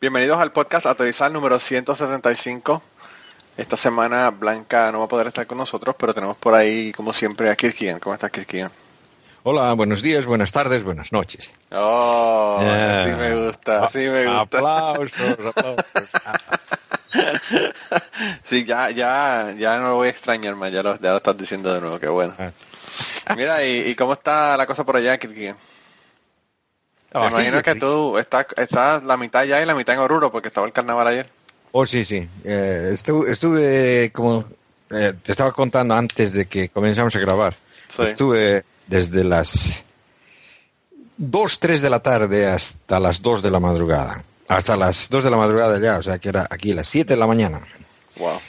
Bienvenidos al podcast Ateorizar número 175. Esta semana Blanca no va a poder estar con nosotros, pero tenemos por ahí, como siempre, a Kirkian. ¿Cómo estás, Kirkian? Hola, buenos días, buenas tardes, buenas noches. Oh, Yeah. así me gusta, así me gusta. Aplausos, aplausos. Sí, ya, ya, ya no lo voy a extrañar más, ya lo, ya lo estás diciendo de nuevo, qué bueno. Ah, Mira, ¿y, y cómo está la cosa por allá, Kirkian? Me imagino que tú estás, estás la mitad ya y la mitad en Oruro, porque estaba el carnaval ayer. Oh, sí, sí. Eh, estu- estuve, como eh, te estaba contando antes de que comenzamos a grabar. Sí. Estuve desde las 2, 3 de la tarde hasta las 2 de la madrugada. Hasta las 2 de la madrugada ya, o sea que era aquí las 7 de la mañana. Wow.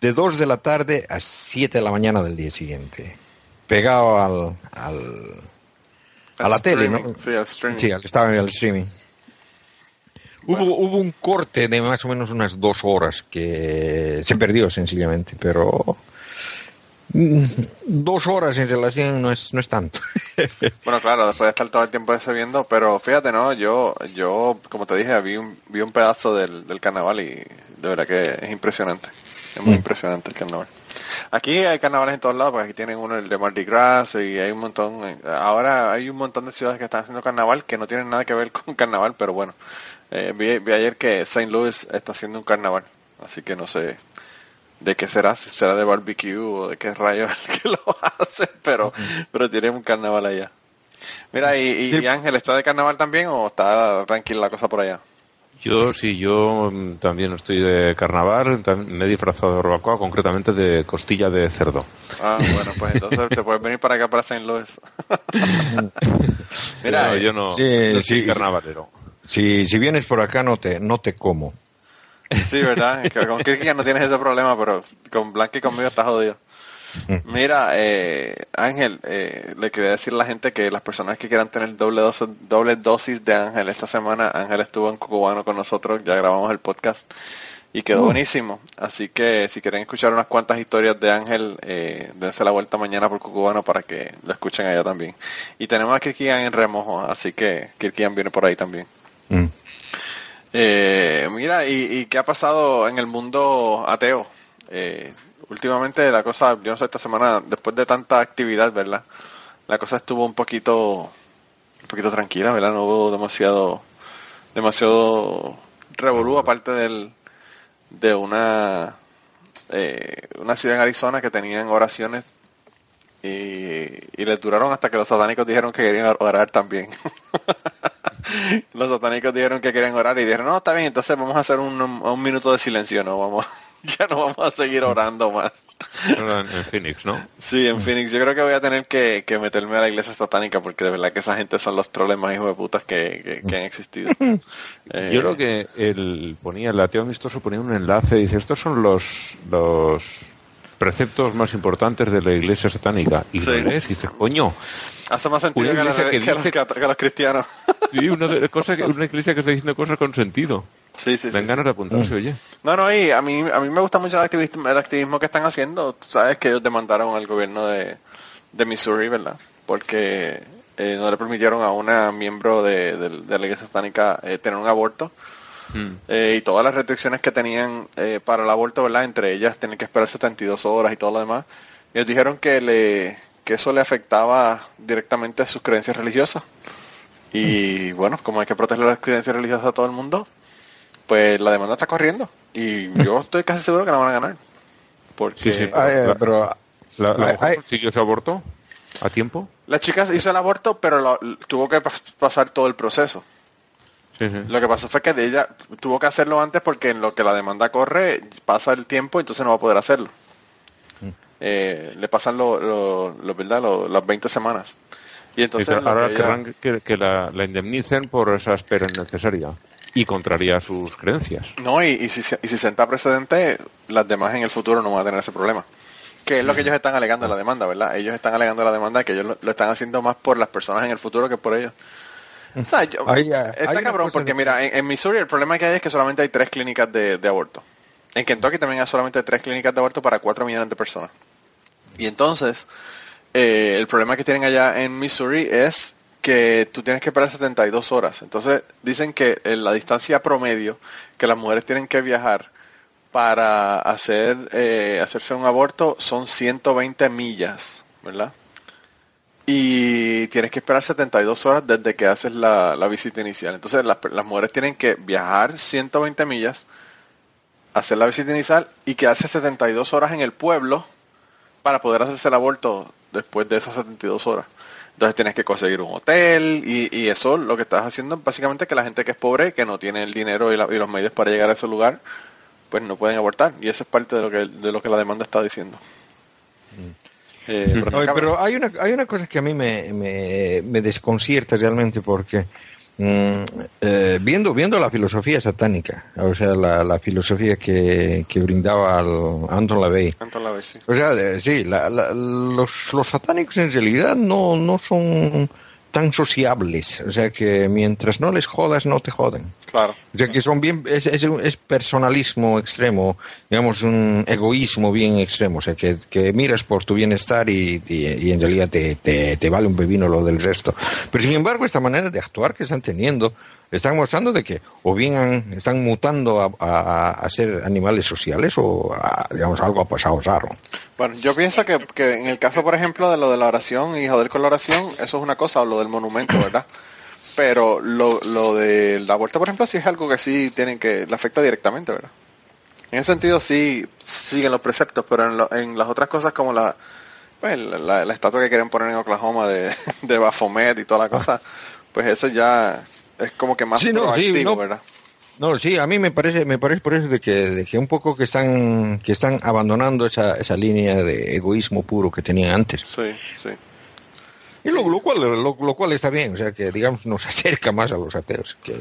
De 2 de la tarde a 7 de la mañana del día siguiente. Pegado al, al, a la tele, ¿no? Sí, al streaming. Sí, al que estaba en el streaming. Hubo, hubo un corte de más o menos unas dos horas que se perdió sencillamente, pero mm, dos horas en relación no es, no es tanto. Bueno, claro, después de estar todo el tiempo ese viendo, pero fíjate, no, yo, yo, como te dije, vi un, vi un pedazo del, del carnaval y de verdad que es impresionante. Es muy Mm. impresionante el carnaval. Aquí hay carnavales en todos lados, porque aquí tienen uno el de Mardi Gras y hay un montón, eh, ahora hay un montón de ciudades que están haciendo carnaval que no tienen nada que ver con carnaval, pero bueno, eh, vi, vi ayer que St. Louis está haciendo un carnaval, así que no sé de qué será, si será de barbecue o de qué rayos que lo hace, pero, pero tiene un carnaval allá. Mira, y, y- y Ángel, ¿está de carnaval también o está tranquila la cosa por allá? Yo sí, yo mm, también estoy de carnaval, me he disfrazado de barbacoa, concretamente de costilla de cerdo. Ah, bueno, pues entonces te puedes venir para acá, para St. Louis. Mira, No, eh, yo no, sí, no soy sí. carnavalero. si, si vienes por acá no te, no te como. sí, ¿verdad? Con Kirky ya no tienes ese problema, pero con Blanca y conmigo estás jodido. Mira, eh, Ángel, eh, le quería decir a la gente que las personas que quieran tener doble dosis, doble dosis de Ángel esta semana, Ángel estuvo en Cubano con nosotros, ya grabamos el podcast y quedó buenísimo. Así que si quieren escuchar unas cuantas historias de Ángel, eh, dense la vuelta mañana por Cubano para que lo escuchen allá también. Y tenemos a Kirkian en remojo, así que Kirkian viene por ahí también. Mm. Eh, mira, ¿y, y qué ha pasado en el mundo ateo? Eh, últimamente la cosa, yo no sé, esta semana, después de tanta actividad, ¿verdad? La cosa estuvo un poquito, un poquito tranquila, ¿verdad? No hubo demasiado, demasiado revolú, aparte del, de una, eh, una ciudad en Arizona que tenían oraciones y, y les duraron hasta que los satánicos dijeron que querían orar también. los satánicos dijeron que querían orar y dijeron, no, está bien, entonces vamos a hacer un, un minuto de silencio, no vamos, ya no vamos a seguir orando más. En, en Phoenix, ¿no? Sí, en Phoenix, yo creo que voy a tener que, que meterme a la iglesia satánica porque de verdad que esa gente son los troles más hijos de putas que, que, que han existido. Eh, Yo creo que él ponía, el ateo amistoso ponía un enlace y dice, estos son los, los preceptos más importantes de la iglesia satánica. Y Sí. lo lees y dices, coño, Hace más sentido que, los, iglesia que que los dice- cat- que los cristianos. y una, de- cosa que- una iglesia que está diciendo cosas con sentido. Sí, sí, sí, Dan ganas de apuntarse, oye. No, no, y a mí, a mí me gusta mucho el activismo, el activismo que están haciendo. Tú sabes que ellos demandaron al gobierno de, de Missouri, ¿verdad? Porque eh, no le permitieron a una miembro de, de- de la iglesia satánica eh, tener un aborto. Mm. Eh, y todas las restricciones que tenían para el aborto, ¿verdad? Entre ellas tienen que esperar 72 horas y todo lo demás. Ellos dijeron que le que eso le afectaba directamente a sus creencias religiosas. Y bueno, como hay que proteger las creencias religiosas a todo el mundo, pues la demanda está corriendo. Y yo estoy casi seguro que la van a ganar. Porque Sí, sí. La- pero ¿La, la Ay, mujer ay. consiguió su aborto a tiempo? la chica hizo el aborto, pero lo- tuvo que pas- pasar todo el proceso. Sí, sí. Lo que pasó fue que de ella tuvo que hacerlo antes porque en lo que la demanda corre pasa el tiempo y entonces no va a poder hacerlo. Eh, le pasan lo, lo- lo- ¿verdad? Lo- las 20 semanas. Y entonces ahora que ella- que, que la, la indemnicen por esa espera innecesaria y contraría sus creencias. No, y, y si, y si senta precedente, las demás en el futuro no van a tener ese problema. Que es lo que ellos están alegando en la demanda, ¿verdad? Ellos están alegando en la demanda que ellos lo, lo están haciendo más por las personas en el futuro que por ellos. O sea, yo- Hay, eh, está hay cabrón porque de- mira, en, en Missouri el problema que hay es que solamente hay tres clínicas de, de aborto. En Kentucky también hay solamente tres clínicas de aborto para cuatro millones de personas. Y entonces, eh, el problema que tienen allá en Missouri es que tú tienes que esperar 72 horas. Entonces, dicen que eh, la distancia promedio que las mujeres tienen que viajar para hacer eh, hacerse un aborto son 120 millas, ¿verdad? Y tienes que esperar 72 horas desde que haces la, la visita inicial. Entonces, las, las mujeres tienen que viajar 120 millas, hacer la visita inicial y quedarse 72 horas en el pueblo para poder hacerse el aborto después de esas 72 horas. Entonces tienes que conseguir un hotel y, y eso lo que estás haciendo es básicamente que la gente que es pobre, que no tiene el dinero y, la- y los medios para llegar a ese lugar, pues no pueden abortar. Y eso es parte de lo que, de lo que la demanda está diciendo. Eh, pero está Oye, cabrón. pero hay una, hay una cosa que a mí me, me, me desconcierta realmente porque mm, eh, viendo, viendo la filosofía satánica, o sea, la, la filosofía que, que brindaba al Anton LaVey, Anton LaVey, sí. o sea, eh, sí, la- la- los, los satánicos en realidad no, no son tan sociables, o sea que mientras no les jodas, no te joden. Claro. O sea que son bien, es, es, es personalismo extremo, digamos un egoísmo bien extremo, o sea que, que miras por tu bienestar y, y- y en realidad te, te, te vale un pepino lo del resto. Pero sin embargo esta manera de actuar que están teniendo están mostrando de que o bien han- están mutando a, a- a ser animales sociales o a, digamos algo ha pasado raro. Bueno, yo pienso que, que en el caso, por ejemplo, de lo de la oración y joder con la oración, eso es una cosa, o lo del monumento, ¿verdad? Pero lo, lo del aborto, por ejemplo, sí es algo que sí tienen que, le afecta directamente, ¿verdad? En ese sentido sí siguen los preceptos, pero en, lo- en las otras cosas como la, pues, la, la- la estatua que quieren poner en Oklahoma de, de Baphomet y toda la cosa, pues eso ya es como que más Sí, no, sí, proactivo, no. ¿verdad? No, sí, a mí me parece, me parece por eso de que, de que un poco que están, que están abandonando esa, esa línea de egoísmo puro que tenían antes. Sí, sí. Y lo, lo cual, lo, lo cual está bien, o sea que digamos nos acerca más a los ateos. Que,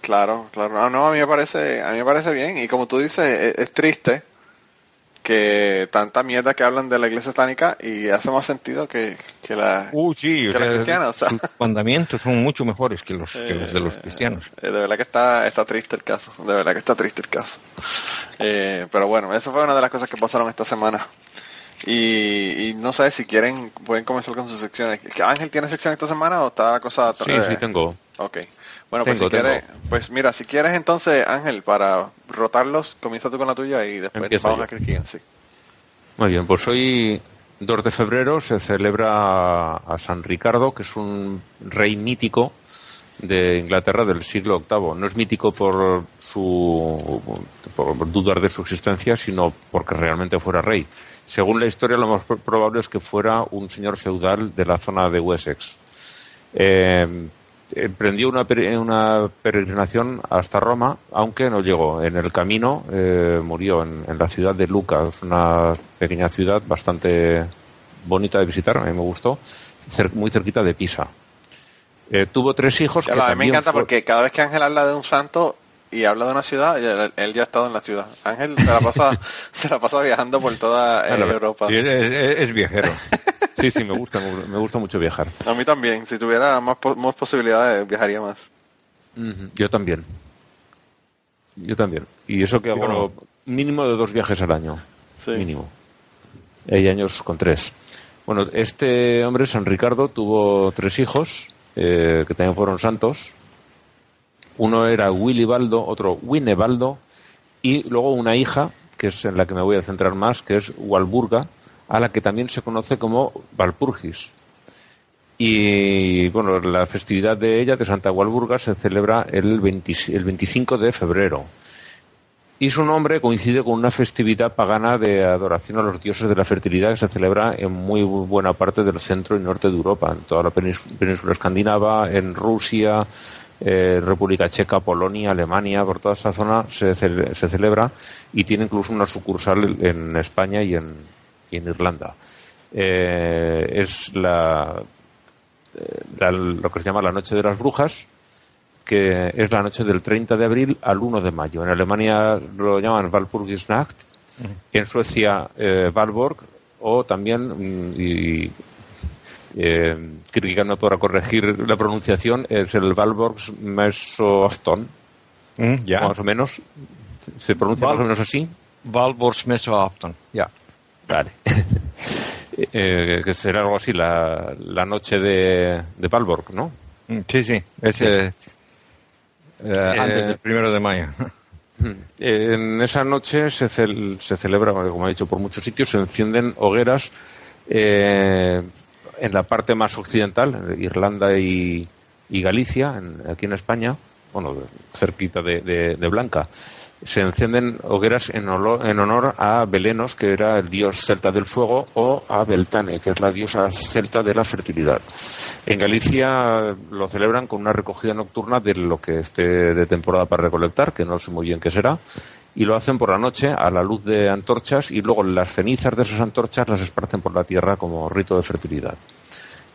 Claro, claro. No, no, a mí me parece, a mí me parece bien. Y como tú dices, es, es triste que tanta mierda que hablan de la iglesia satánica y hace más sentido que, que la, uh, sí, o que la cristiana. O sea, sus mandamientos son mucho mejores que los, que los de los Eh, cristianos. eh, de verdad que está, está triste el caso. De verdad que está triste el caso. Eh, pero bueno, eso fue una de las cosas que pasaron esta semana. Y, y no sé si quieren, pueden comenzar con sus secciones. ¿Que ¿Ángel tiene sección esta semana o está cosa? Sí, eh, sí, tengo. Ok. Bueno, pues Tengo, si quieres, tengo. pues mira, si quieres entonces, Ángel, para rotarlos, comienza tú con la tuya y después Empiezo vamos yo. a Kirkigan, sí. Muy bien, pues hoy, 2 de febrero, se celebra a San Ricardo, que es un rey mítico de Inglaterra del siglo VIII. No es mítico por su por dudar de su existencia, sino porque realmente fuera rey. Según la historia, lo más pro- probable es que fuera un señor feudal de la zona de Wessex. Eh, emprendió una, pere- una peregrinación hasta Roma, aunque no llegó. En el camino eh, murió en, en la ciudad de Luca, es una pequeña ciudad bastante bonita de visitar, a mí me gustó, cer- muy cerquita de Pisa. Eh, tuvo tres hijos que a mí me encanta fue- porque cada vez que Ángel habla de un santo y habla de una ciudad, él, ya ha estado en la ciudad. Ángel se la pasa, se la pasa viajando por toda eh. Europa. Sí, es, es- es viajero. Sí, sí, me gusta, me gusta mucho viajar. A mí también, si tuviera más, po- más posibilidades, viajaría más. Yo también. Yo también. Y eso que hago mínimo de dos viajes al año. Sí. Mínimo. Hay años con tres. Bueno, este hombre, San Ricardo, tuvo tres hijos, eh, que también fueron santos. Uno era Willy Baldo, otro Winebaldo, y luego una hija, que es en la que me voy a centrar más, que es Walburga, a la que también se conoce como Valpurgis. Y bueno, la festividad de ella, de Santa Walburga, se celebra el, 20 el 25 de febrero. Y su nombre coincide con una festividad pagana de adoración a los dioses de la fertilidad que se celebra en muy buena parte del centro y norte de Europa, en toda la península escandinava, en Rusia, eh, República Checa, Polonia, Alemania, por toda esa zona se, cele- se celebra y tiene incluso una sucursal en España y en, y en Irlanda. Eh, es la, eh, la- lo que se llama la Noche de las Brujas, que es la noche del 30 de abril al 1 de mayo. En Alemania lo llaman Walpurgisnacht, en Suecia eh, Valborg, o también, mm, y eh, me podrá corregir la pronunciación, es el Valborgs Mesoafton, Mm, ya. más o menos. ¿Se pronuncia Val- más o menos así? Valborgsmesoafton. Ya. Vale. Eh, que será algo así, la, la noche de, de Valborg, ¿no? Mm, Sí, sí. Ese, eh, antes del primero de mayo. Eh, En esa noche se, cel- se celebra, como he dicho, por muchos sitios, se encienden hogueras eh, en la parte más occidental, Irlanda y, Galicia, aquí en España, bueno, cerquita de, Blanca. Se encienden hogueras en, en honor a Belenos, que era el dios celta del fuego, o a Beltane, que es la diosa celta de la fertilidad. En Galicia lo celebran con una recogida nocturna de lo que esté de temporada para recolectar, que no sé muy bien qué será, y lo hacen por la noche a la luz de antorchas y luego las cenizas de esas antorchas las esparcen por la tierra como rito de fertilidad.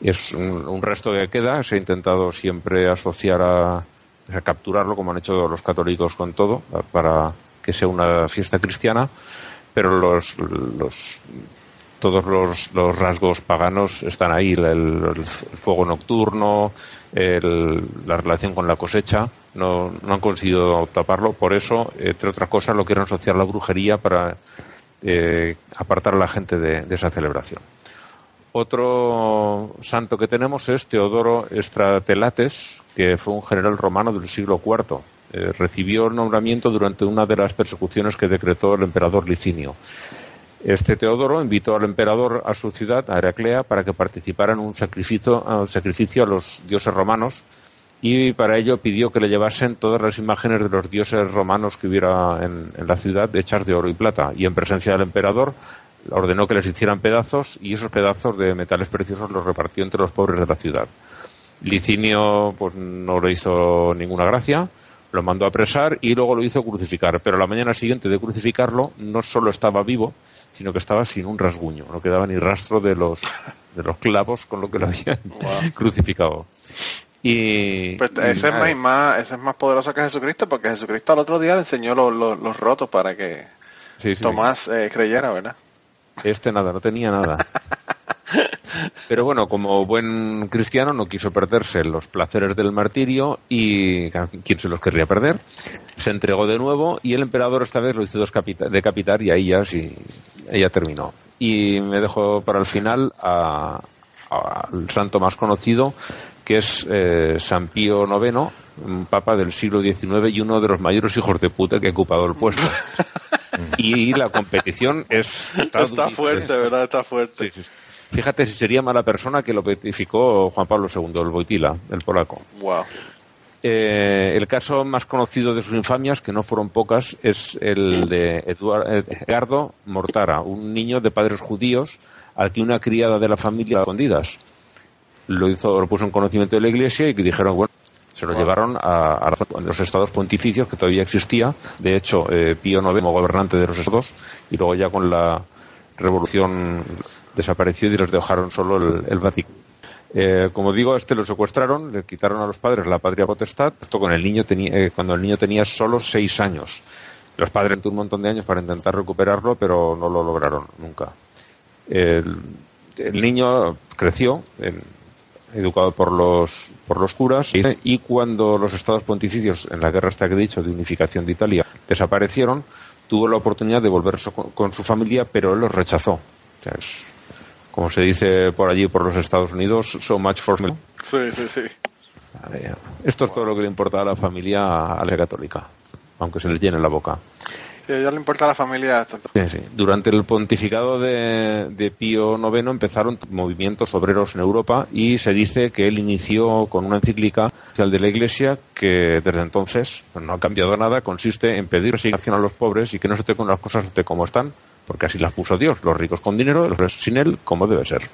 Es un, resto que queda, se ha intentado siempre asociar a, capturarlo, como han hecho los católicos con todo, para que sea una fiesta cristiana, pero los todos los, rasgos paganos están ahí, el, fuego nocturno, la relación con la cosecha, no, han conseguido taparlo, por eso, entre otras cosas, lo quieren asociar a la brujería para eh, apartar a la gente de, esa celebración. Otro santo que tenemos es Teodoro Estratelates, que fue un general romano del siglo IV. Eh, recibió el nombramiento durante una de las persecuciones que decretó el emperador Licinio. Este Teodoro invitó al emperador a su ciudad, a Heraclea, para que participara en un sacrificio, a un sacrificio a los dioses romanos y para ello pidió que le llevasen todas las imágenes de los dioses romanos que hubiera en, en la ciudad hechas de oro y plata. Y en presencia del emperador ordenó que les hicieran pedazos y esos pedazos de metales preciosos los repartió entre los pobres de la ciudad. Licinio pues, no le hizo ninguna gracia, lo mandó a apresar y luego lo hizo crucificar. Pero la mañana siguiente de crucificarlo no solo estaba vivo, sino que estaba sin un rasguño, no quedaba ni rastro de los, de los clavos con lo que lo habían crucificado. Y, Pues y ese, es nada, más, más- ese es más poderoso que Jesucristo, porque Jesucristo al otro día le enseñó los, los, los rotos para que sí, sí. Tomás eh, creyera, ¿verdad? Este nada, no tenía nada. Pero bueno, como buen cristiano no quiso perderse los placeres del martirio y quién se los querría perder. Se entregó de nuevo y el emperador esta vez lo hizo decapitar y ahí ya sí, ella terminó. Y me dejo para el final a- a- al santo más conocido que es eh, San Pío IX, un papa del siglo XIX y uno de los mayores hijos de puta que ha ocupado el puesto. y la competición es Está durísima. fuerte, ¿verdad? Está fuerte. Sí, sí, sí. Fíjate si sería mala persona que lo beatificó Juan Pablo II, el Boitila, el polaco. Wow. Eh, el caso más conocido de sus infamias, que no fueron pocas, es el de Edgardo Mortara, un niño de padres judíos al que una criada de la familia escondidas lo hizo, lo puso en conocimiento de la iglesia y que dijeron, bueno, se lo llevaron a, a los estados pontificios que todavía existía. De hecho, eh, Pío IX como gobernante de los estados y luego ya con la revolución desapareció y les dejaron solo el, el Vaticano. Eh, como digo, a este lo secuestraron, le quitaron a los padres la patria potestad, esto con el niño tenía, eh, cuando el niño tenía solo seis años. Los padres tuvieron un montón de años para intentar recuperarlo, pero no lo lograron nunca. El, niño creció, educado por los, por los curas, y, cuando los estados pontificios, en la guerra esta que he dicho, de unificación de Italia, desaparecieron, tuvo la oportunidad de volverse con, su familia, pero él los rechazó. Como se dice por allí, por los Estados Unidos, so much for me. Sí, sí, sí. Esto es todo lo que le importa a la familia a la católica, aunque se les llene la boca. Sí, a ella le importa a la familia tanto. Sí, sí. Durante el pontificado de, de Pío IX empezaron movimientos obreros en Europa y se dice que él inició con una encíclica de la Iglesia que desde entonces no ha cambiado nada, consiste en pedir resignación a los pobres y que no se te con las cosas de como están, porque así las puso Dios, los ricos con dinero, los pobres sin él, como debe ser.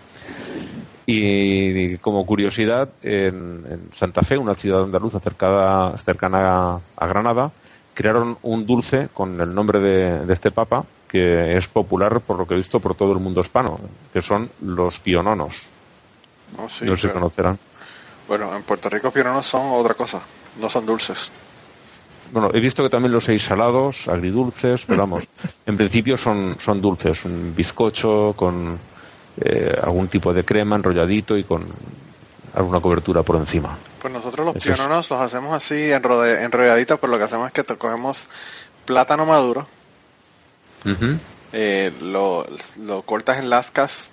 Y como curiosidad, en, en Santa Fe, una ciudad andaluza cercada, cercana a, a Granada, crearon un dulce con el nombre de, de este papa que es popular, por lo que he visto, por todo el mundo hispano, que son los piononos. No, sí, no se pero- conocerán. Bueno, en Puerto Rico piononos son otra cosa. No son dulces. Bueno, he visto que también los hay salados, agridulces, pero vamos, en principio son, son dulces, un bizcocho con eh, algún tipo de crema enrolladito y con alguna cobertura por encima. Pues nosotros los Eso es. piononos los hacemos así enrolladitos, pero lo que hacemos es que te cogemos plátano maduro, eh, lo, lo cortas en lascas,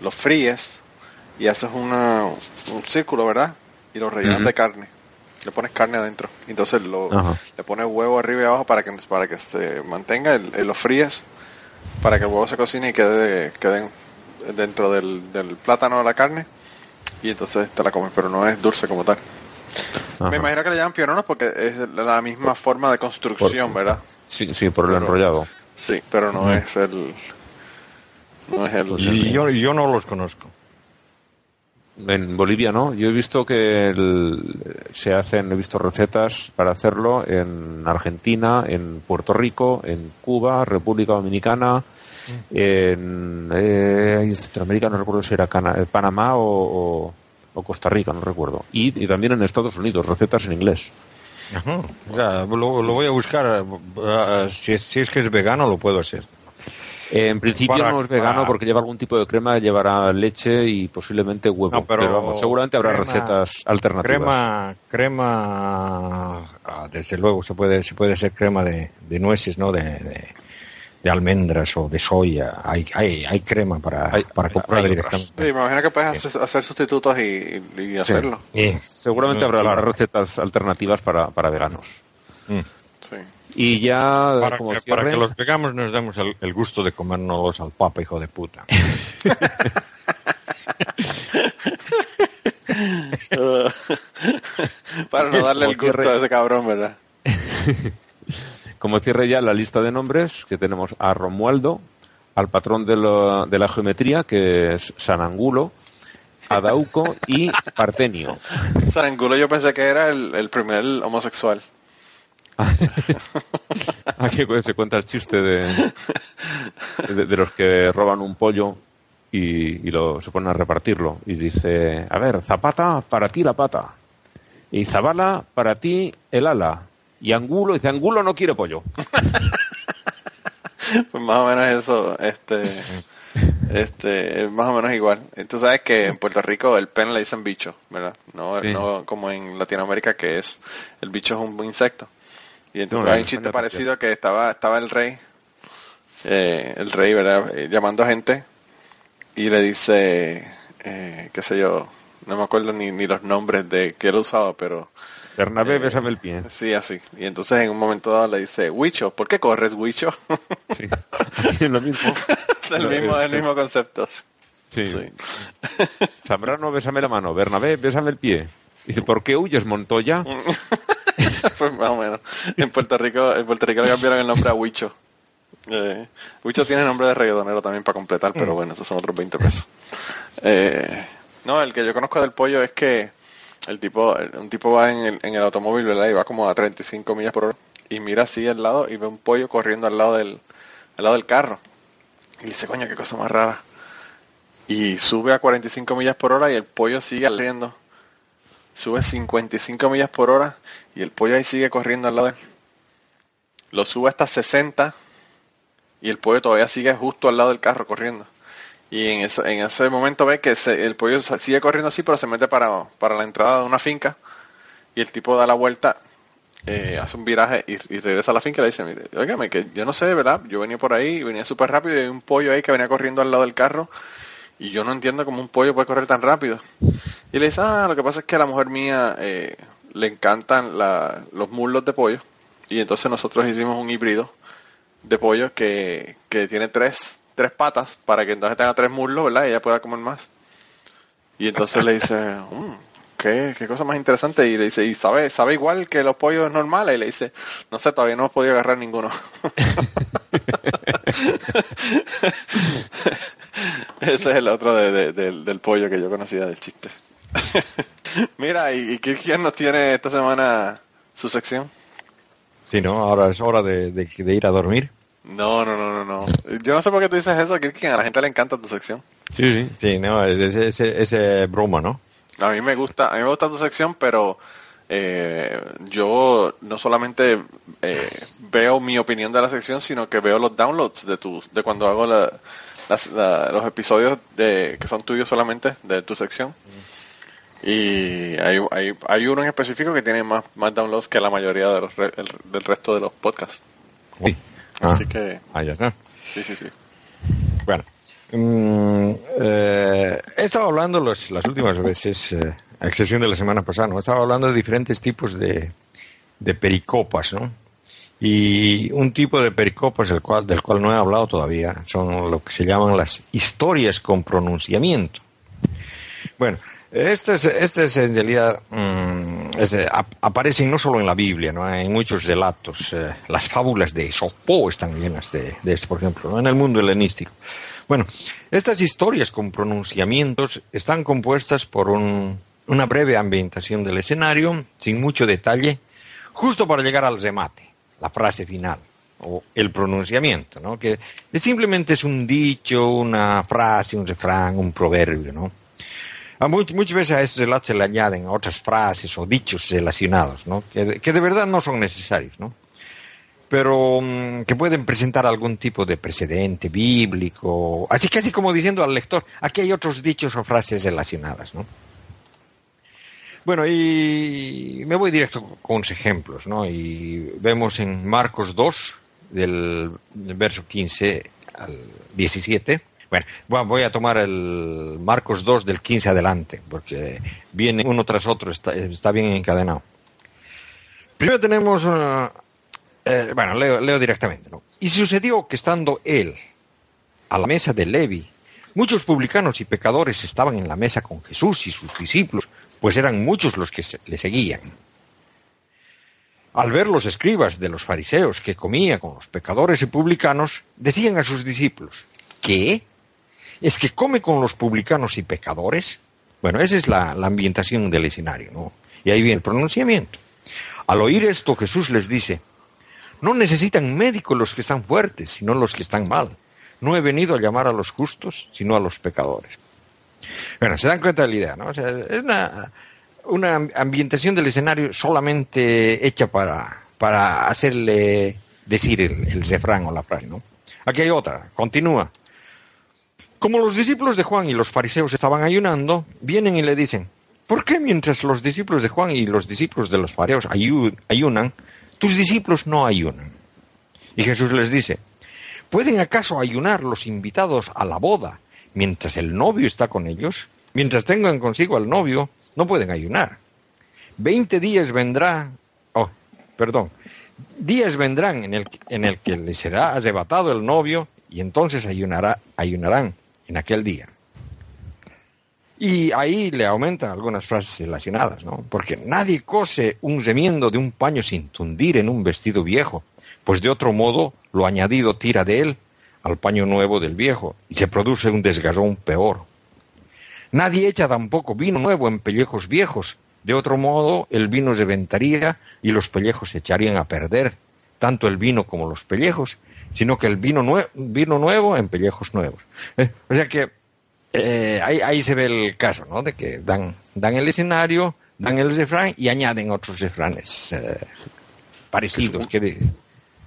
lo fríes y haces una, un círculo, ¿verdad? Y lo rellenas de carne. Le pones carne adentro. Entonces lo, Ajá. le pones huevo arriba y abajo para que, para que se mantenga, el, el- lo fríes para que el huevo se cocine y quede, quede dentro del, del plátano de la carne y entonces te la comes, pero no es dulce como tal. Ajá. Me imagino que le llaman piononos porque es la misma forma de construcción, Por- ¿verdad? Sí, sí, por el enrollado. Sí, pero no es el... No es el... Pues Y yo, yo no los conozco. En Bolivia no. Yo he visto que el- se hacen, he visto recetas para hacerlo en Argentina, en Puerto Rico, en Cuba, República Dominicana, en, eh, en Centroamérica, no recuerdo si era Cana- eh, Panamá o, o- o Costa Rica, no recuerdo. Y, y también en Estados Unidos, recetas en inglés. Ajá. Ya, lo, lo voy a buscar. eh, si es que es vegano, lo puedo hacer. Eh, en principio Para- no es vegano para- porque lleva algún tipo de crema, llevará leche y posiblemente huevo. No, pero pero, vamos, seguramente habrá crema- recetas alternativas. Crema, crema, ah, desde luego se puede, se puede hacer crema de, de nueces, ¿no? De, de, de almendras o de soya. Hay, hay, hay crema para, Hay- para comprar hay directamente. Sí, me imagino que puedes hacer, hacer sustitutos y, y hacerlo. Sí. Seguramente habrá recetas alternativas para, para veganos. Mm. Sí. Y ya Para, como que, cierre, para que los veganos nos demos el, el gusto de comernos al papa, hijo de puta. Para no darle el gusto cierre- a ese cabrón, ¿verdad? como cierre ya la lista de nombres, que tenemos a Romualdo, al patrón de, lo- de la geometría, que es San Angulo, a Dauco y Partenio. San Angulo yo pensé que era el, el primer homosexual. Aquí se cuenta el chiste de, de, de los que roban un pollo y, y lo, se ponen a repartirlo. Y dice, a ver, Zapata, para ti la pata. Y Zabala, para ti el ala. Y Angulo, dice, Angulo no quiere pollo. Pues más o menos eso, este, este, es más o menos igual. Tú sabes que en Puerto Rico el pen le dicen bicho, ¿verdad? No, Sí. no como en Latinoamérica que es, el bicho es un insecto. Y entonces No, hay un chiste parecido que estaba, estaba el rey, eh, el rey, ¿verdad? Eh, llamando a gente y le dice, eh, qué sé yo, no me acuerdo ni, ni los nombres de que él usaba, pero Bernabé, Eh, bésame el pie. sí, así. Y entonces en un momento dado le dice, Huicho, ¿por qué corres, Huicho? Sí. Es lo mismo. es el mismo, el mismo concepto. Sí. Sí. Zambrano, bésame la mano. Bernabé, bésame el pie. Dice, ¿por qué huyes, Montoya? pues más o menos. En Puerto Rico, en Puerto Rico le cambiaron el nombre a Huicho. Eh, Huicho tiene nombre de reggaetonero también para completar, pero bueno, esos son otros 20 pesos. Eh, no, el que yo conozco del pollo es que el tipo, un tipo va en el, en el automóvil, ¿verdad? Y va como a 35 millas por hora y mira así al lado y ve un pollo corriendo al lado del, al lado del carro. Y dice, coño, qué cosa más rara. Y sube a 45 millas por hora y el pollo sigue corriendo. Sube 55 millas por hora y el pollo ahí sigue corriendo al lado de él. Lo sube hasta 60 y el pollo todavía sigue justo al lado del carro corriendo. Y en ese, en ese momento ve que el pollo sigue corriendo así, pero se mete para, para la entrada de una finca y el tipo da la vuelta eh, hace un viraje y, regresa a la finca y le dice, mire, óigame, que yo no sé, ¿verdad? Yo venía por ahí, venía súper rápido y hay un pollo ahí que venía corriendo al lado del carro y yo no entiendo cómo un pollo puede correr tan rápido. Y le dice, ah, lo que pasa es que la mujer mía eh, le encantan la, los muslos de pollo y entonces nosotros hicimos un híbrido de pollo que, que tiene tres, tres patas para que entonces tenga tres muslos, ¿verdad? Y ella pueda comer más. Y entonces le dice, "Mm, ¿qué, qué cosa más interesante. Y le dice, ¿y sabe, sabe igual que los pollos normales? Y le dice, no sé, todavía no hemos podido agarrar ninguno. Ese es el otro de- de- del, del pollo que yo conocía del chiste. Mira, ¿y, quién nos tiene esta semana su sección? Sí, ¿no? Ahora es hora de, de- de ir a dormir. No, no, no, no, no. Yo no sé por qué tú dices eso, Kirkin. A la gente le encanta tu sección. Sí, sí. Sí, no, es ese, ese broma, ¿no? A mí me gusta, a mí me gusta tu sección, pero eh, yo no solamente eh, veo mi opinión de la sección, sino que veo los downloads de tu, de cuando hago la- las- la- los episodios de que son tuyos solamente de tu sección. Y hay, hay, hay uno en específico que tiene más, más downloads que la mayoría de los re- el- del resto de los podcasts. Sí. Así Ah, que, ah, ya está. sí, sí, sí. Bueno, mm, eh, he estado hablando los- las últimas veces, eh, a excepción de la semana pasada, ¿no? He estado hablando de diferentes tipos de, de pericopas, ¿no? Y un tipo de pericopas del cual, del cual no he hablado todavía son lo que se llaman las historias con pronunciamiento. Bueno, en realidad mm, es, eh, ap- aparecen no solo en la Biblia, ¿no? en muchos relatos. eh, las fábulas de Esopo están llenas de, de esto, por ejemplo, ¿no? en el mundo helenístico. Bueno, estas historias con pronunciamientos están compuestas por un- una breve ambientación del escenario, sin mucho detalle, justo para llegar al remate, la frase final o el pronunciamiento, ¿no? que simplemente es un dicho, una frase, un refrán, un proverbio, ¿no? A mu- muchas veces a estos relatos se le añaden otras frases o dichos relacionados. Que, de- verdad no son necesarios. Pero mm, que pueden presentar algún tipo de precedente bíblico, así casi como diciendo al lector, aquí hay otros dichos o frases relacionadas, ¿no? Bueno, y me voy directo con unos ejemplos, ¿no? Y vemos en Marcos 2, del, del verso 15 al 17. Bueno, voy a tomar el Marcos 2 del 15 adelante, porque viene uno tras otro, está, bien encadenado. Primero tenemos, una- eh, bueno, leo, directamente. Y sucedió que estando él a la mesa de Levi, muchos publicanos y pecadores estaban en la mesa con Jesús y sus discípulos, pues eran muchos los que le seguían. Al ver los escribas de los fariseos que comía con los pecadores y publicanos, decían a sus discípulos, ¿qué? ¿Es que come con los publicanos y pecadores? Bueno, esa es la, ambientación del escenario, ¿no? Y ahí viene el pronunciamiento. Al oír esto, Jesús les dice, no necesitan médicos los que están fuertes, sino los que están mal. No he venido a llamar a los justos, sino a los pecadores. Bueno, se dan cuenta de la idea, ¿no? Es una, ambientación del escenario solamente hecha para, para hacerle decir el, el o la frase, ¿no? Aquí hay otra, continúa. Como los discípulos de Juan y los fariseos estaban ayunando, vienen y le dicen, ¿por qué mientras los discípulos de Juan y los discípulos de los fariseos ayu- ayunan, tus discípulos no ayunan? Y Jesús les dice, ¿pueden acaso ayunar los invitados a la boda mientras el novio está con ellos? Mientras tengan consigo al novio, no pueden ayunar. Veinte días vendrá, oh, perdón, días vendrán en el, en el que les será arrebatado el novio y entonces ayunará, ayunarán en aquel día. Y ahí le aumentan algunas frases relacionadas, ¿no? Porque nadie cose un remiendo de un paño sin tundir en un vestido viejo, pues de otro modo lo añadido tira de él al paño nuevo del viejo y se produce un desgarrón peor. Nadie echa tampoco vino nuevo en pellejos viejos, de otro modo el vino reventaría y los pellejos se echarían a perder, tanto el vino como los pellejos, sino que el vino, nue- vino nuevo en pellejos nuevos. Eh, o sea que eh, ahí, ahí se ve el caso, ¿no? De que dan, dan el escenario, dan el refrán y añaden otros refranes eh, parecidos. que de-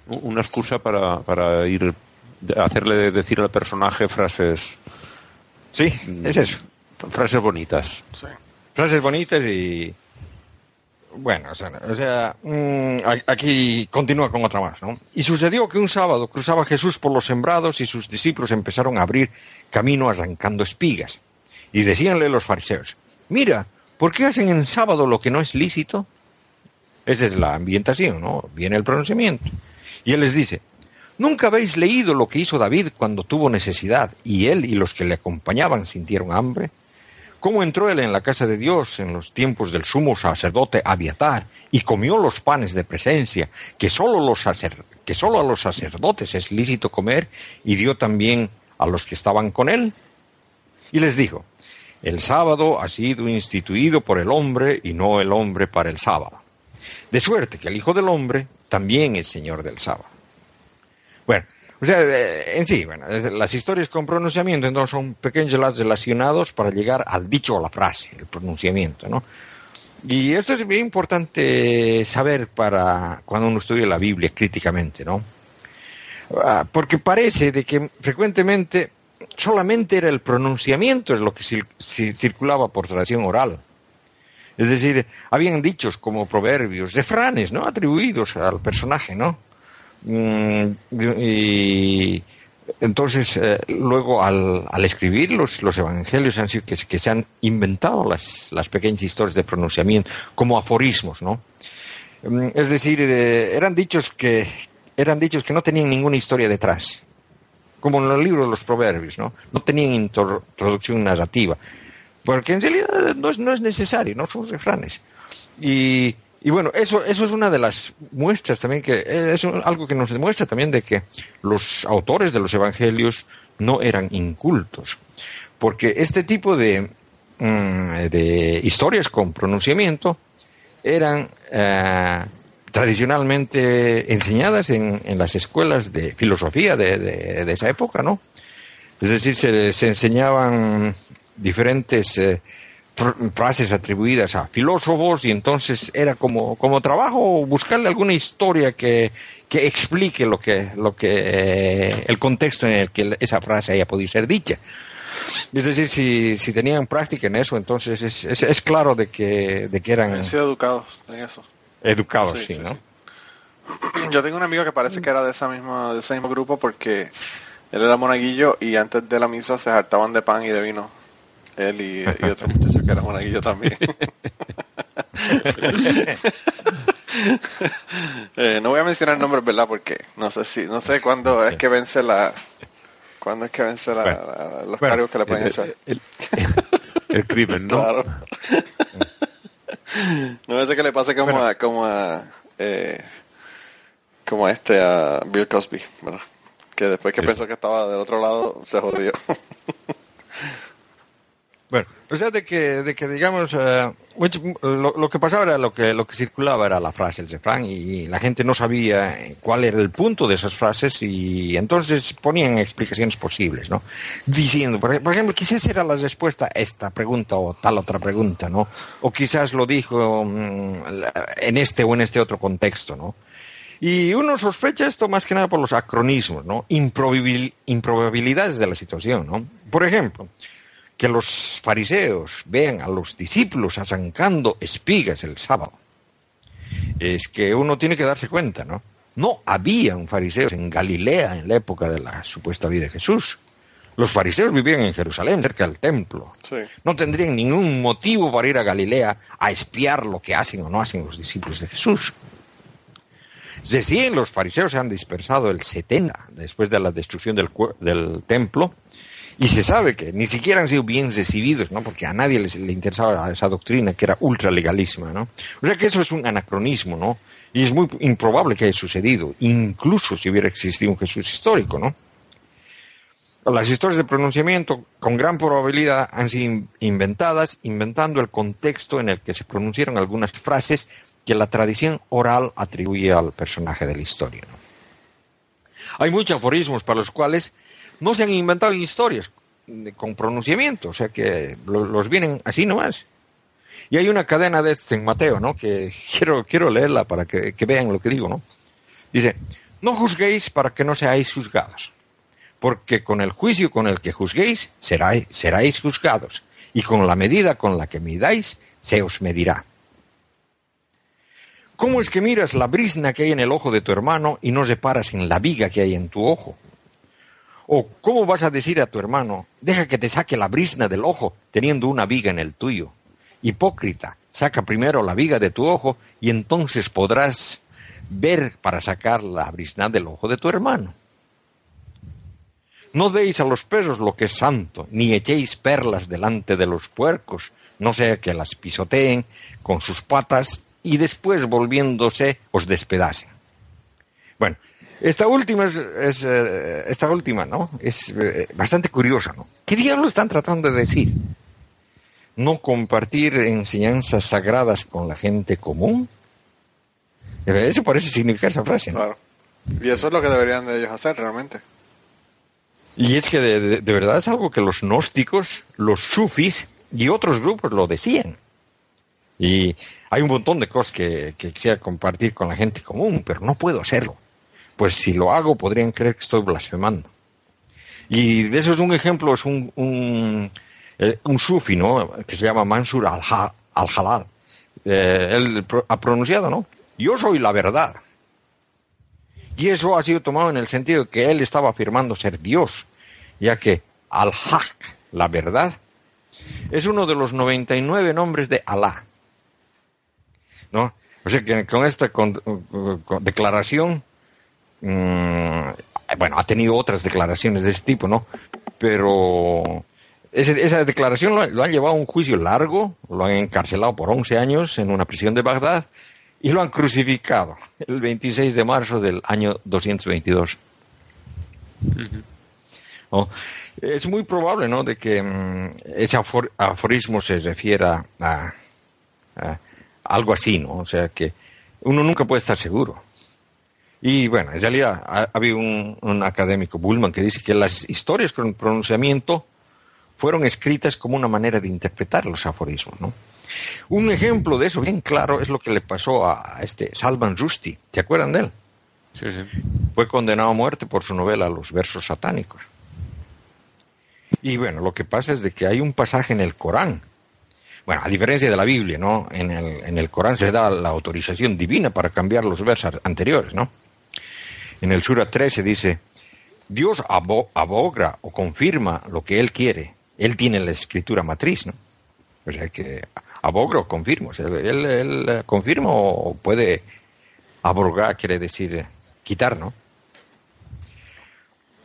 Una excusa para, para ir hacerle decir al personaje frases Sí, es eso. frases bonitas. Sí. Frases bonitas y bueno, o sea, mm, aquí continúa con otra más, ¿no? Y sucedió que un sábado cruzaba Jesús por los sembrados y sus discípulos empezaron a abrir camino arrancando espigas. Y decíanle los fariseos, mira, ¿por qué hacen en sábado lo que no es lícito? Esa es la ambientación, ¿no? Viene el pronunciamiento. Y él les dice, ¿nunca habéis leído lo que hizo David cuando tuvo necesidad y él y los que le acompañaban sintieron hambre? ¿Cómo entró él en la casa de Dios en los tiempos del sumo sacerdote Abiatar y comió los panes de presencia que solo, los que solo a los sacerdotes es lícito comer y dio también a los que estaban con él? Y les dijo, el sábado ha sido instituido por el hombre y no el hombre para el sábado. De suerte que el Hijo del Hombre también es Señor del sábado. Bueno, o sea, eh, en sí, bueno, las historias con pronunciamiento entonces son pequeños relatos relacionados para llegar al dicho o la frase, el pronunciamiento, ¿no? Y esto es bien importante saber para cuando uno estudia la Biblia críticamente, ¿no? Ah, Porque parece de que frecuentemente solamente era el pronunciamiento lo que cir- cir- circulaba por tradición oral. Es decir, habían dichos como proverbios, refranes, ¿no? Atribuidos al personaje, ¿no? Mm, y entonces, eh, luego al, al escribir los, los evangelios han sido que, se han inventado las, las pequeñas historias de pronunciamiento como aforismos, ¿no? Mm, Es decir, eh, eran dichos que eran dichos que no tenían ninguna historia detrás, como en los libros de los proverbios, ¿no? No tenían intro- introducción narrativa, porque en realidad no es, no es necesario, no son refranes. Y, y bueno, eso, eso es una de las muestras también, que es un- algo que nos demuestra también de que los autores de los evangelios no eran incultos, porque este tipo de, mm, de historias con pronunciamiento eran eh, tradicionalmente enseñadas en, en las escuelas de filosofía de, de- esa época, ¿no? Es decir, se, se enseñaban diferentes eh, frases atribuidas a filósofos y entonces era como, como trabajo buscarle alguna historia que, que explique lo que, lo que eh, el contexto en el que esa frase haya podido ser dicha. Es decir, si, si tenían práctica en eso, entonces es, es, es claro de que, de que eran educados en eso. educados, Sí, sí, sí, ¿no? sí. Yo tengo un amigo que parece que era de esa misma, de ese mismo grupo porque él era monaguillo y antes de la misa se hartaban de pan y de vino. Él y, y otro muchacho que era monaguillo también. Eh, no voy a mencionar nombres, ¿verdad? Porque no sé si, no sé cuándo es que vence la, cuándo es que vence la, Bueno. la- los Bueno, cargos que le pueden El, echar. el- el crimen, ¿no? Claro. no sé qué le pasa como a, como a, eh, como a este, a Bill Cosby, ¿verdad? Que después que Sí. pensó que estaba del otro lado, se jodió. Bueno, o sea, de que, de que digamos, eh, lo, que pasaba era lo que, lo que circulaba era la frase, el refrán, y la gente no sabía eh, cuál era el punto de esas frases y entonces ponían explicaciones posibles, ¿no? Diciendo, por, ej- por ejemplo, quizás era la respuesta a esta pregunta o tal otra pregunta, ¿no? O quizás lo dijo mm, en este o en este otro contexto, ¿no? Y uno sospecha esto más que nada por los acronismos, ¿no? Improbabil- improbabilidades de la situación, ¿no? Por ejemplo, que los fariseos vean a los discípulos arrancando espigas el sábado. Es que uno tiene que darse cuenta, ¿no? No habían fariseos en Galilea en la época de la supuesta vida de Jesús. Los fariseos vivían en Jerusalén, cerca del templo. Sí. No tendrían ningún motivo para ir a Galilea a espiar lo que hacen o no hacen los discípulos de Jesús. Recién los fariseos se han dispersado el 70 después de la destrucción del templo y se sabe que ni siquiera han sido bien recibidos, ¿no? Porque a nadie les, le interesaba esa doctrina que era ultralegalísima, ¿no? O sea que eso es un anacronismo, ¿no? Y es muy improbable que haya sucedido, incluso si hubiera existido un Jesús histórico, ¿no? Las historias de pronunciamiento con gran probabilidad han sido in- inventadas inventando el contexto en el que se pronunciaron algunas frases que la tradición oral atribuye al personaje de la historia. ¿no? Hay muchos aforismos para los cuales no se han inventado historias con pronunciamiento, o sea que lo- los vienen así nomás. Y hay una cadena de en Mateo, ¿no? Que quiero, quiero leerla para que, que vean lo que digo, ¿no? Dice, no juzguéis para que no seáis juzgados, porque con el juicio con el que juzguéis seráis, seráis juzgados, y con la medida con la que midáis se os medirá. ¿Cómo es que miras la brisna que hay en el ojo de tu hermano y no reparas en la viga que hay en tu ojo? ¿O cómo vas a decir a tu hermano, deja que te saque la brisna del ojo teniendo una viga en el tuyo? Hipócrita, saca primero la viga de tu ojo y entonces podrás ver para sacar la brisna del ojo de tu hermano. No deis a los perros lo que es santo, ni echéis perlas delante de los puercos, no sea que las pisoteen con sus patas y después volviéndose os despedacen. Esta última es, eh, esta última, ¿no? Es eh, bastante curiosa, ¿no? ¿Qué diablos están tratando de decir? ¿No compartir enseñanzas sagradas con la gente común? Eso parece significar esa frase, ¿no? Claro. Y eso es lo que deberían de ellos hacer realmente. Y es que de, de verdad es algo que los gnósticos, los sufis y otros grupos lo decían. Y hay un montón de cosas que, que quisiera compartir con la gente común, pero no puedo hacerlo. Pues si lo hago podrían creer que estoy blasfemando. Y de eso es un ejemplo, es un, un, eh, un sufi, ¿no? Que se llama Mansur al-Halal. Eh, él ha pronunciado, ¿no? Yo soy la verdad. Y eso ha sido tomado en el sentido de que él estaba afirmando ser Dios, ya que al-Haq, la verdad, es uno de los 99 nombres de Alá. ¿No? O sea que con esta declaración, mmm, bueno, ha tenido otras declaraciones de ese tipo, ¿no? Pero ese, esa declaración lo, lo, han llevado a un juicio largo, lo han encarcelado por 11 años en una prisión de Bagdad y lo han crucificado el 26 de marzo del año 222. Uh -huh. ¿No? Es muy probable ¿no? de que um, ese afor aforismo se refiera a, a, algo así, ¿no? O sea que uno nunca puede estar seguro. Y bueno, en realidad ha, habido un, un académico, Bullman, que dice que las historias con pronunciamiento fueron escritas como una manera de interpretar los aforismos, ¿no? Un ejemplo de eso bien claro es lo que le pasó a este Salman Rushdie. ¿Se acuerdan de él? Sí, sí. Fue condenado a muerte por su novela Los versos satánicos. Y bueno, lo que pasa es de que hay un pasaje en el Corán. Bueno, a diferencia de la Biblia, ¿no? En el, en el Corán se da la autorización divina para cambiar los versos anteriores, ¿no? En el Sura 13 dice, Dios abo abogra o confirma lo que Él quiere. Él tiene la escritura matriz, ¿no? O sea que abogra o confirma. O sea, él, él, confirma o puede abrogar, quiere decir quitar, ¿no?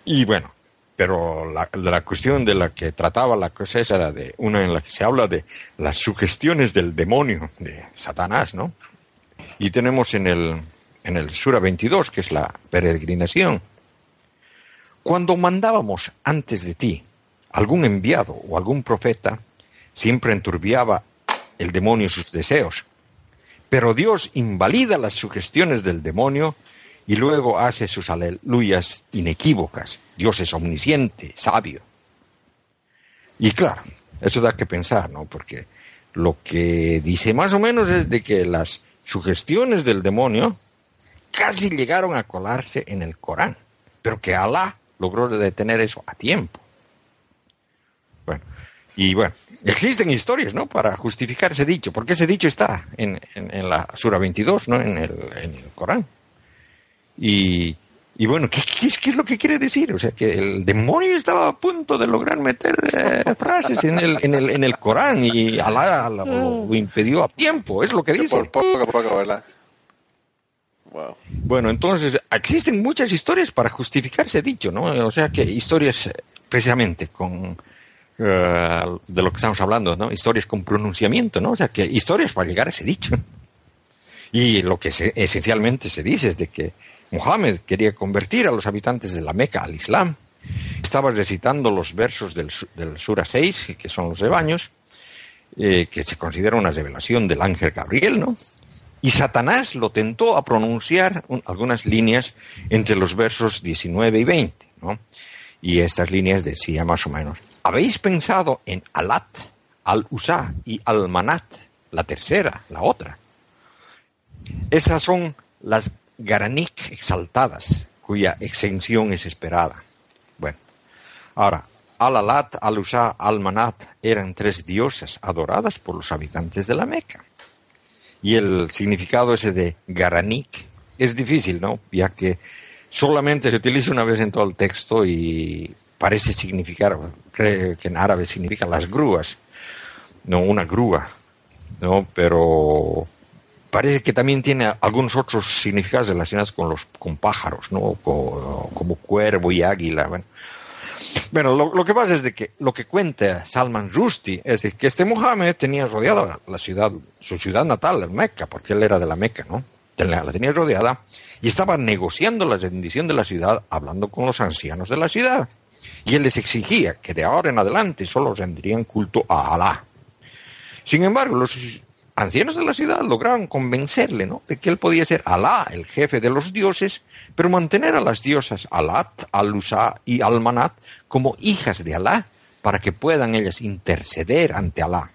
Y bueno, pero la, la, cuestión de la que trataba la cosa esa era de una en la que se habla de las sugestiones del demonio, de Satanás, ¿no? Y tenemos en el, en el Sura 22, que es la peregrinación, cuando mandábamos antes de ti algún enviado o algún profeta, siempre enturbiaba el demonio sus deseos. Pero Dios invalida las sugestiones del demonio y luego hace sus aleluyas inequívocas. Dios es omnisciente, sabio. Y claro, eso da que pensar, ¿no? Porque lo que dice más o menos es de que las sugestiones del demonio casi llegaron a colarse en el Corán, pero que Alá logró detener eso a tiempo. Bueno, y bueno, existen historias, ¿no? Para justificar ese dicho, porque ese dicho está en, en, en la Sura 22, ¿no? En el, en el Corán. Y, y bueno, ¿qué, ¿qué, qué, es lo que quiere decir? O sea, que el demonio estaba a punto de lograr meter eh, frases en el, en, el, en el Corán y Alá lo, lo impidió a tiempo, es lo que dice. Por poco poco, ¿verdad? Bueno, entonces existen muchas historias para justificar ese dicho, ¿no? O sea que historias precisamente con uh, de lo que estamos hablando, ¿no? Historias con pronunciamiento, ¿no? O sea que historias para llegar a ese dicho. Y lo que se, esencialmente se dice es de que Mohammed quería convertir a los habitantes de la Meca al Islam. Estaba recitando los versos del, del Sura 6, que son los rebaños, eh, que se considera una revelación del ángel Gabriel, ¿no? Y Satanás lo tentó a pronunciar un, algunas líneas entre los versos 19 y 20, ¿no? Y estas líneas decía más o menos, ¿habéis pensado en Alat, Al-Usá y Al-Manat, la tercera, la otra? Esas son las Garanik exaltadas, cuya exención es esperada. Bueno, ahora, Al-Alat, Al-Usá, Al-Manat eran tres diosas adoradas por los habitantes de la Meca. Y el significado ese de Garanik es difícil, ¿no? Ya que solamente se utiliza una vez en todo el texto y parece significar, que en árabe significa las grúas, no una grúa, ¿no? Pero parece que también tiene algunos otros significados relacionados con los con pájaros, ¿no? Como, como cuervo y águila. Bueno, bueno lo, que pasa es de que lo que cuenta Salman Rushdie es de que este Mohammed tenía rodeada la ciudad, su ciudad natal, el Meca, porque él era de la Meca, ¿no? La tenía rodeada y estaba negociando la rendición de la ciudad, hablando con los ancianos de la ciudad. Y él les exigía que de ahora en adelante solo rendirían culto a Alá. Sin embargo, los ancianos de la ciudad lograron convencerle ¿no? de que él podía ser Alá, el jefe de los dioses, pero mantener a las diosas Alat, Al-Usa y Al-Manat como hijas de Alá, para que puedan ellas interceder ante Alá.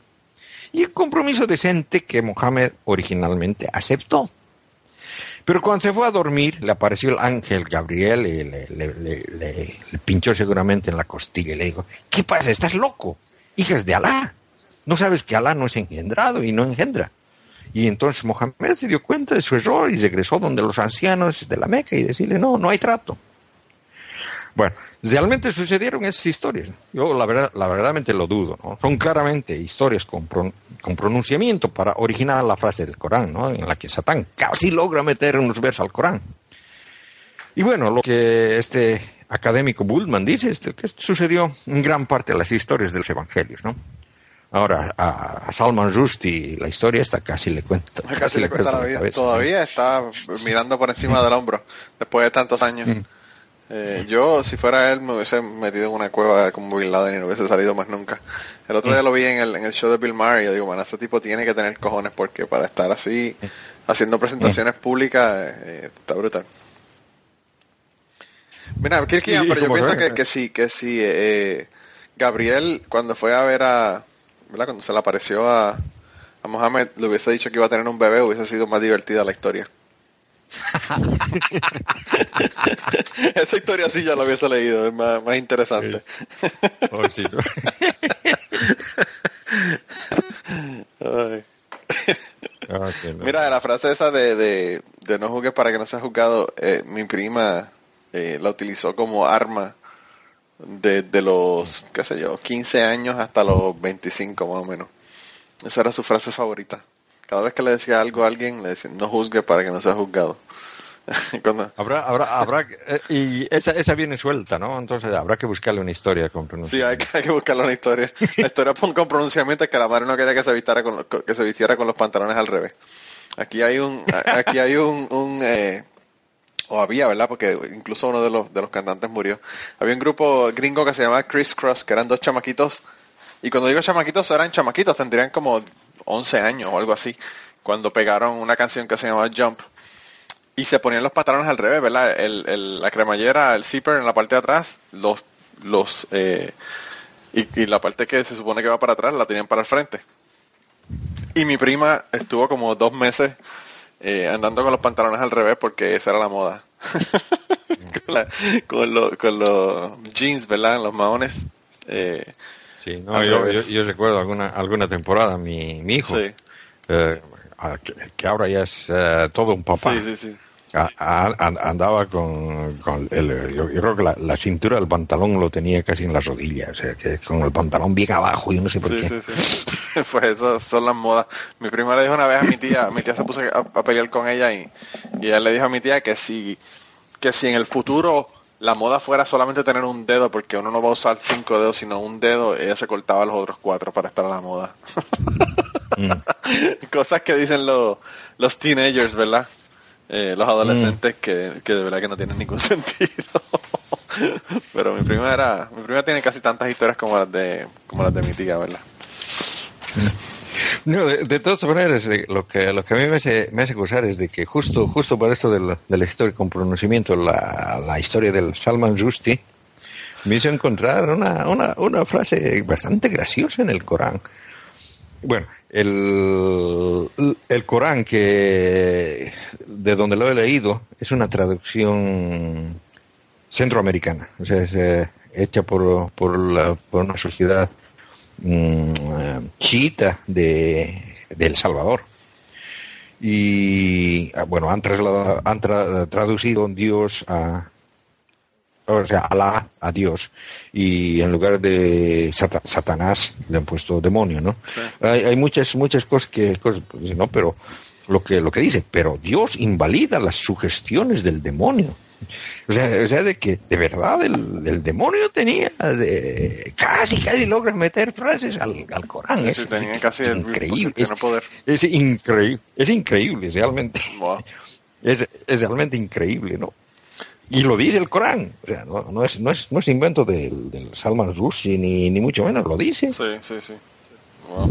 Y el compromiso decente que Mohammed originalmente aceptó. Pero cuando se fue a dormir, le apareció el ángel Gabriel y le, pinchó seguramente en la costilla y le dijo, ¿qué pasa? ¿Estás loco? Hijas de Alá. No sabes que Alá no es engendrado y no engendra. Y entonces Mohamed se dio cuenta de su error y regresó donde los ancianos de la Meca y decirle, no, no hay trato. Bueno, realmente sucedieron esas historias. Yo la verdad, la verdaderamente lo dudo. Son claramente historias con, pronunciamiento para originar la frase del Corán, ¿no? en la que Satán casi logra meter unos versos al Corán. Y bueno, lo que este académico Bullman dice es que sucedió en gran parte de las historias de los evangelios. ¿no? Ahora, a, Salman Rushdie la historia está casi le cuenta. Casi, casi le cuenta la vida. Cabeza, Todavía ¿no? está mirando por encima del hombro después de tantos años. Mm. Eh, yo, si fuera él, me hubiese metido en una cueva como Bin Laden y no hubiese salido más nunca. El otro día lo vi en el, en el show de Bill Maher y yo digo, man, ese tipo tiene que tener cojones porque para estar así, haciendo presentaciones públicas, eh, está brutal. Mira, Kirkian, pero yo pienso que, que sí, que sí, eh, Gabriel, cuando fue a ver a, ¿verdad? Cuando se le apareció a, a Mohamed, le hubiese dicho que iba a tener un bebé, hubiese sido más divertida la historia. Esa historia sí ya la hubiese leído, es más, más interesante. Sí, ¿no? Ay. Ah. Mira, la frase esa de, de, de, no juzgues para que no seas juzgado, eh, mi prima eh, la utilizó como arma desde los, qué sé yo, 15 años hasta los 25 más o menos. Esa era su frase favorita. Cada vez que le decía algo a alguien, le decía, no juzgue para que no sea juzgado. Cuando... Habrá, habrá, habrá, eh, y esa, esa viene suelta, ¿no? Entonces habrá que buscarle una historia con pronunciamiento. Sí, hay que, hay que buscarle una historia. La historia con, pronunciamiento es que la madre no quería que se vistiera con, que se vistiera con los pantalones al revés. Aquí hay un, aquí hay un, un eh, o había, ¿verdad? Porque incluso uno de los, de los cantantes murió. Había un grupo gringo que se llamaba Criss Cross, que eran dos chamaquitos. Y cuando digo chamaquitos, eran chamaquitos, tendrían como 11 años o algo así, cuando pegaron una canción que se llamaba Jump y se ponían los pantalones al revés, ¿verdad? El, el, la cremallera, el zipper en la parte de atrás, los, los, eh, y, y, la parte que se supone que va para atrás la tenían para el frente. Y mi prima estuvo como dos meses eh, andando con los pantalones al revés porque esa era la moda. con, la, con, lo, con, los jeans, ¿verdad? Los maones. Eh, sí, no, yo, yo, yo, recuerdo alguna, alguna temporada, mi, mi hijo, sí. eh, que, que, ahora ya es eh, todo un papá. Sí, sí, sí. A, a, andaba con, con el, yo, yo, creo que la, la, cintura del pantalón lo tenía casi en las rodillas, o sea, que con el pantalón bien abajo, yo no sé por sí, qué. Sí, sí. pues eso son las modas. Mi prima le dijo una vez a mi tía, mi tía se puso a, a pelear con ella y, y ella le dijo a mi tía que si, que si en el futuro la moda fuera solamente tener un dedo, porque uno no va a usar cinco dedos, sino un dedo, ella se cortaba los otros cuatro para estar a la moda. mm. Cosas que dicen los, los teenagers, ¿verdad? Eh, los adolescentes que, que de verdad que no tienen ningún sentido. Pero mi prima era, mi prima tiene casi tantas historias como las de, como las de mi tía, ¿verdad? No, de, de, todas maneras, lo que, lo que a mí me hace, me hace acusar es de que justo, justo por esto de la, de la historia con pronunciamiento, la, la historia del Salman Rushdie, me hizo encontrar una, una, una frase bastante graciosa en el Corán. Bueno, el, el Corán que de donde lo he leído es una traducción centroamericana, o sea, es eh, hecha por, por, la, por una sociedad mmm, chiita de, de El Salvador. y ah, bueno, han, trasladado, han tra- traducido Dios a, o sea, Alá a Dios y en lugar de Sata- Satanás le han puesto demonio, ¿no? Hay, hay muchas muchas cosas que cosas, pues, no, pero lo que lo que dice, pero Dios invalida las sugestiones del demonio. O sea, o sea, de que de verdad el, el demonio tenía de, casi casi logra meter frases al, al Corán. Sí, es sí, tenía casi el- increíble, es, poder. es increíble, es increíble realmente. Wow. Es, es realmente increíble, ¿no? Y lo dice el Corán, o sea, no, no es, no, es, no es invento del, del Salman Rushdie, ni, ni mucho menos, lo dice. Sí, sí, sí. Wow.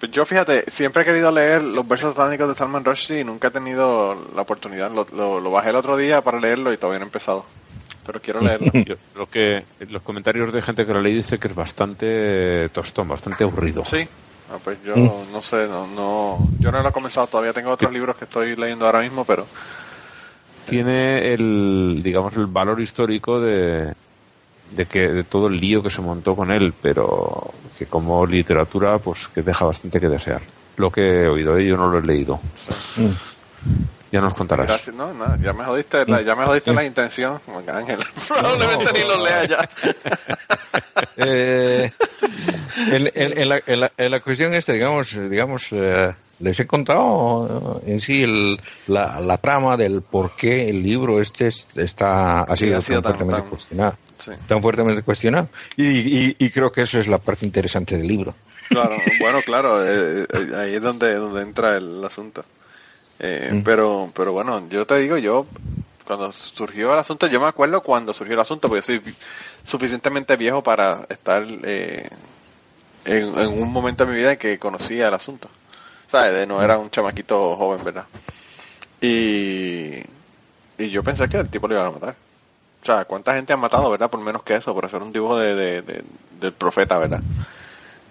Pues yo, fíjate, siempre he querido leer los versos satánicos de Salman Rushdie y nunca he tenido la oportunidad. Lo, lo, lo bajé el otro día para leerlo y todavía no he empezado. Pero quiero leerlo. Yo- lo que los comentarios de gente que lo leí dice que es bastante tostón, bastante aburrido. Sí. Ah, pues yo Mm. no sé, no, no, yo no lo he comenzado todavía. Tengo otros libros que estoy leyendo ahora mismo, pero Tiene el, digamos, el valor histórico de, de que de todo el lío que se montó con él, pero que como literatura, pues que deja bastante que desear. Lo que he oído, ¿eh? yo no lo he leído. Ya nos contarás. gracias. No, nada, ya me jodiste, la, ya me jodiste la intención, Ángel. Probablemente ni lo lea ya. Eh, en, en- en la, en la- en la cuestión esta, digamos, digamos eh, les he contado eh, en sí el- la, la trama del por qué el libro este es- está ha Sí, sido ha sido tan tan- fuertemente tan- cuestionado. Sí. Tan fuertemente cuestionado. Y, y- y creo que eso es la parte interesante del libro. Claro, bueno, claro, eh, eh, ahí es donde, donde entra el asunto. Eh, Mm. Pero, pero bueno, yo te digo, yo cuando surgió el asunto, yo me acuerdo cuando surgió el asunto, porque soy suficientemente viejo para estar eh, en, en un momento de mi vida en que conocía el asunto. ¿Sabes? De no era un chamaquito joven, ¿verdad? Y, y yo pensé que el tipo lo iba a matar. O sea, ¿cuánta gente han matado, verdad? Por menos que eso, por hacer un dibujo de, de- de- del profeta, ¿verdad?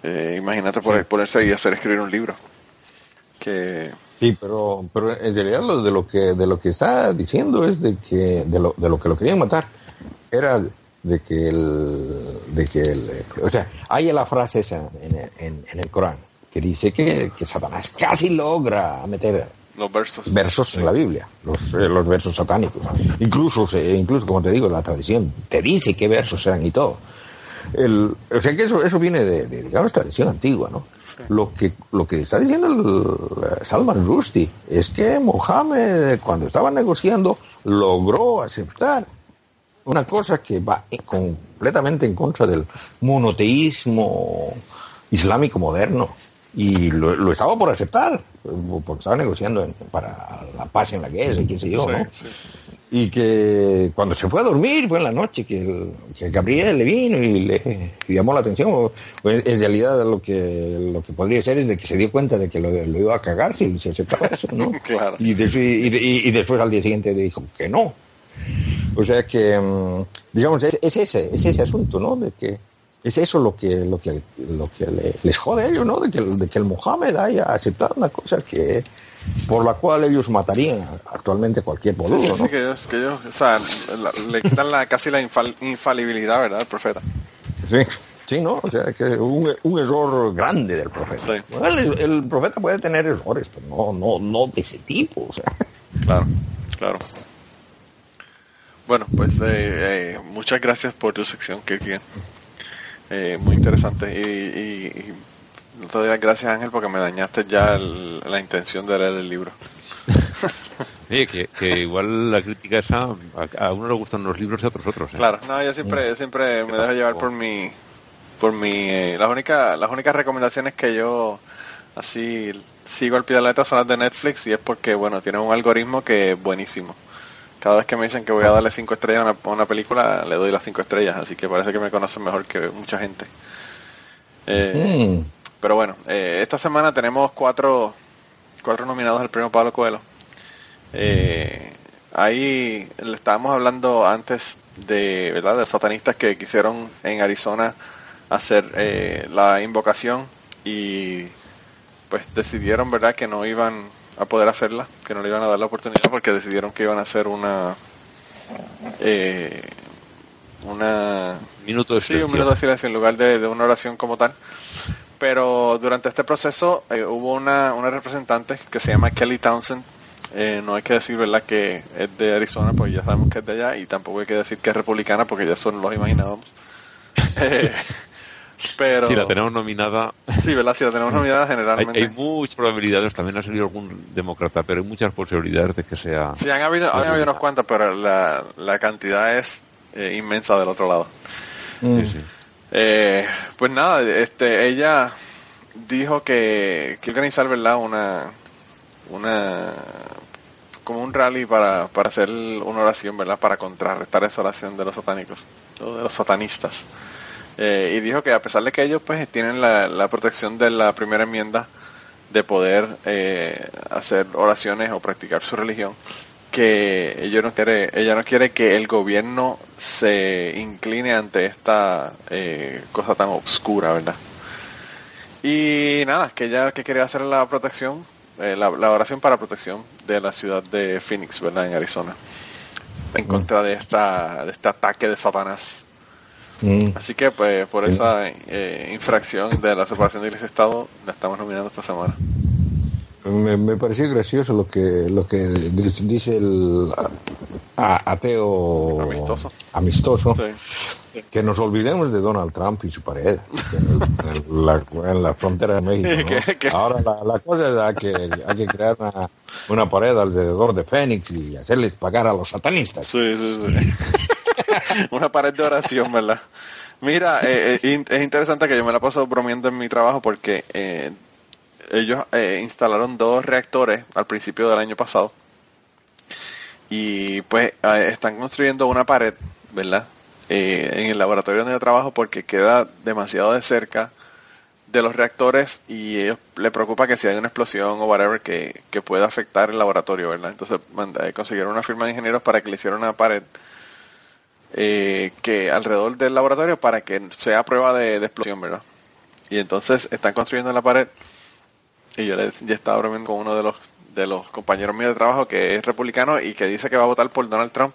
Eh, imagínate por, ponerse y hacer escribir un libro. Que, Sí, pero, pero en realidad lo de lo que de lo que está diciendo es de que de lo, de lo que lo querían matar era de que el de que el, o sea hay la frase esa en, el- en, en el Corán que dice que, que Satanás casi logra meter los versos. versos en la Biblia, los, eh, los versos satánicos. Incluso, incluso, como te digo, la tradición te dice qué versos eran y todo. El, o sea que eso, eso viene de, de, digamos, tradición antigua, ¿no? Lo que, lo que está diciendo el, eh, Salman Rushdie es que Mohammed, cuando estaba negociando, logró aceptar una cosa que va en- completamente en contra del monoteísmo islámico moderno. Y lo, lo estaba por aceptar, porque estaba negociando en- para la paz en la guerra y qué sé yo, ¿no? sí. Y que cuando se fue a dormir, fue en la noche, que, el- que Gabriel le vino y le y llamó la atención. Pues, en realidad lo que lo que podría ser es de que se dio cuenta de que lo, lo iba a cagar si se aceptaba eso, ¿no? Claro. Y, y, y- y después al día siguiente le dijo que no. O sea que, mm, digamos, es, es ese, es ese asunto, ¿no? De que es eso lo que, lo que, lo que le- les jode a ellos, ¿no? De que, el- de que el Mohammed haya aceptado una cosa que, por la cual ellos matarían actualmente cualquier Sí, boludo, sí, ¿no? sí, que ellos, que ellos, o sea, la- le quitan la, casi la infal- infalibilidad, ¿verdad? Al profeta. Sí, sí, ¿no? O sea, que un, un error grande del profeta. Sí. Bueno, el, el profeta puede tener errores, pero no, no, no de ese tipo, o sea. Claro, claro. Bueno, pues eh, eh, muchas gracias por tu sección, Kirkian. Eh, muy interesante. Y, y, y no te doy las gracias, Ángel, porque me dañaste ya el- la intención de leer el libro. Oye, que, que igual la crítica esa, a, a uno le gustan los libros y a otros otros. ¿eh? Claro, no, yo siempre, yo siempre me dejo llevar por mi, por mi, eh, las únicas, las únicas recomendaciones que yo así sigo al pie de la letra son las de Netflix y es porque, bueno, tiene un algoritmo que es buenísimo. Cada vez que me dicen que voy a darle cinco estrellas a una, a una película, le doy las cinco estrellas, así que parece que me conocen mejor que mucha gente. Eh, Mm. pero bueno, eh, esta semana tenemos cuatro, cuatro nominados al premio Pablo Coelho. Eh, ahí le estábamos hablando antes de, ¿verdad? de los satanistas que quisieron en Arizona hacer eh, la invocación y pues decidieron, ¿verdad?, que no iban a poder hacerla, que no le iban a dar la oportunidad porque decidieron que iban a hacer una eh, una Minuto de Sí, silencio. un minuto de silencio en lugar de, de una oración como tal. Pero durante este proceso eh, hubo una, una representante que se llama Kelly Townsend. Eh, no hay que decir, ¿verdad?, que es de Arizona, porque ya sabemos que es de allá, y tampoco hay que decir que es republicana, porque ya son los imaginábamos. Pero... Si la tenemos nominada, Sí, ¿verdad? Si la tenemos nominada hay, generalmente... hay muchas probabilidades, también ha salido algún demócrata, pero hay muchas posibilidades de que sea... Sí, han habido, han habido unos cuantos, pero la, la cantidad es eh, inmensa del otro lado. Sí, sí. Eh, pues nada, este, ella dijo que que organizar, ¿verdad? Una, una, como un rally para, para hacer una oración, ¿verdad? Para contrarrestar esa oración de los satánicos, o de los satanistas. Eh, y dijo que a pesar de que ellos pues tienen la, la protección de la primera enmienda de poder eh, hacer oraciones o practicar su religión, que ella no quiere, ella no quiere que el gobierno se incline ante esta eh, cosa tan obscura, ¿verdad? Y nada, que ella que quería hacer la protección, eh, la, la oración para protección de la ciudad de Phoenix, ¿verdad? En Arizona, en contra de esta, de este ataque de Satanás. Mm. Así que pues por esa eh, infracción de la separación de iglesia y Estado la estamos nominando esta semana. Me, me pareció gracioso lo que lo que dice el a- ateo Amistoso. amistoso, Sí. que nos olvidemos de Donald Trump y su pared en, la, en la frontera de México. Ahora la, la cosa es que, hay que crear una, una pared alrededor de Fénix y hacerles pagar a los satanistas. Sí, sí, sí. Una pared de oración, ¿verdad? Mira, eh, eh, es interesante que yo me la paso bromeando en mi trabajo porque eh, ellos eh, instalaron dos reactores al principio del año pasado y pues están construyendo una pared, ¿verdad? Eh, en el laboratorio donde yo trabajo porque queda demasiado de cerca de los reactores y ellos le preocupa que si hay una explosión o whatever que, que pueda afectar el laboratorio, ¿verdad? Entonces manda- consiguieron una firma de ingenieros para que le hicieran una pared eh, que alrededor del laboratorio para que sea prueba de, de explosión, ¿verdad? Y entonces están construyendo la pared. Y yo ya estaba bromeando con uno de los de los compañeros míos de trabajo que es republicano y que dice que va a votar por Donald Trump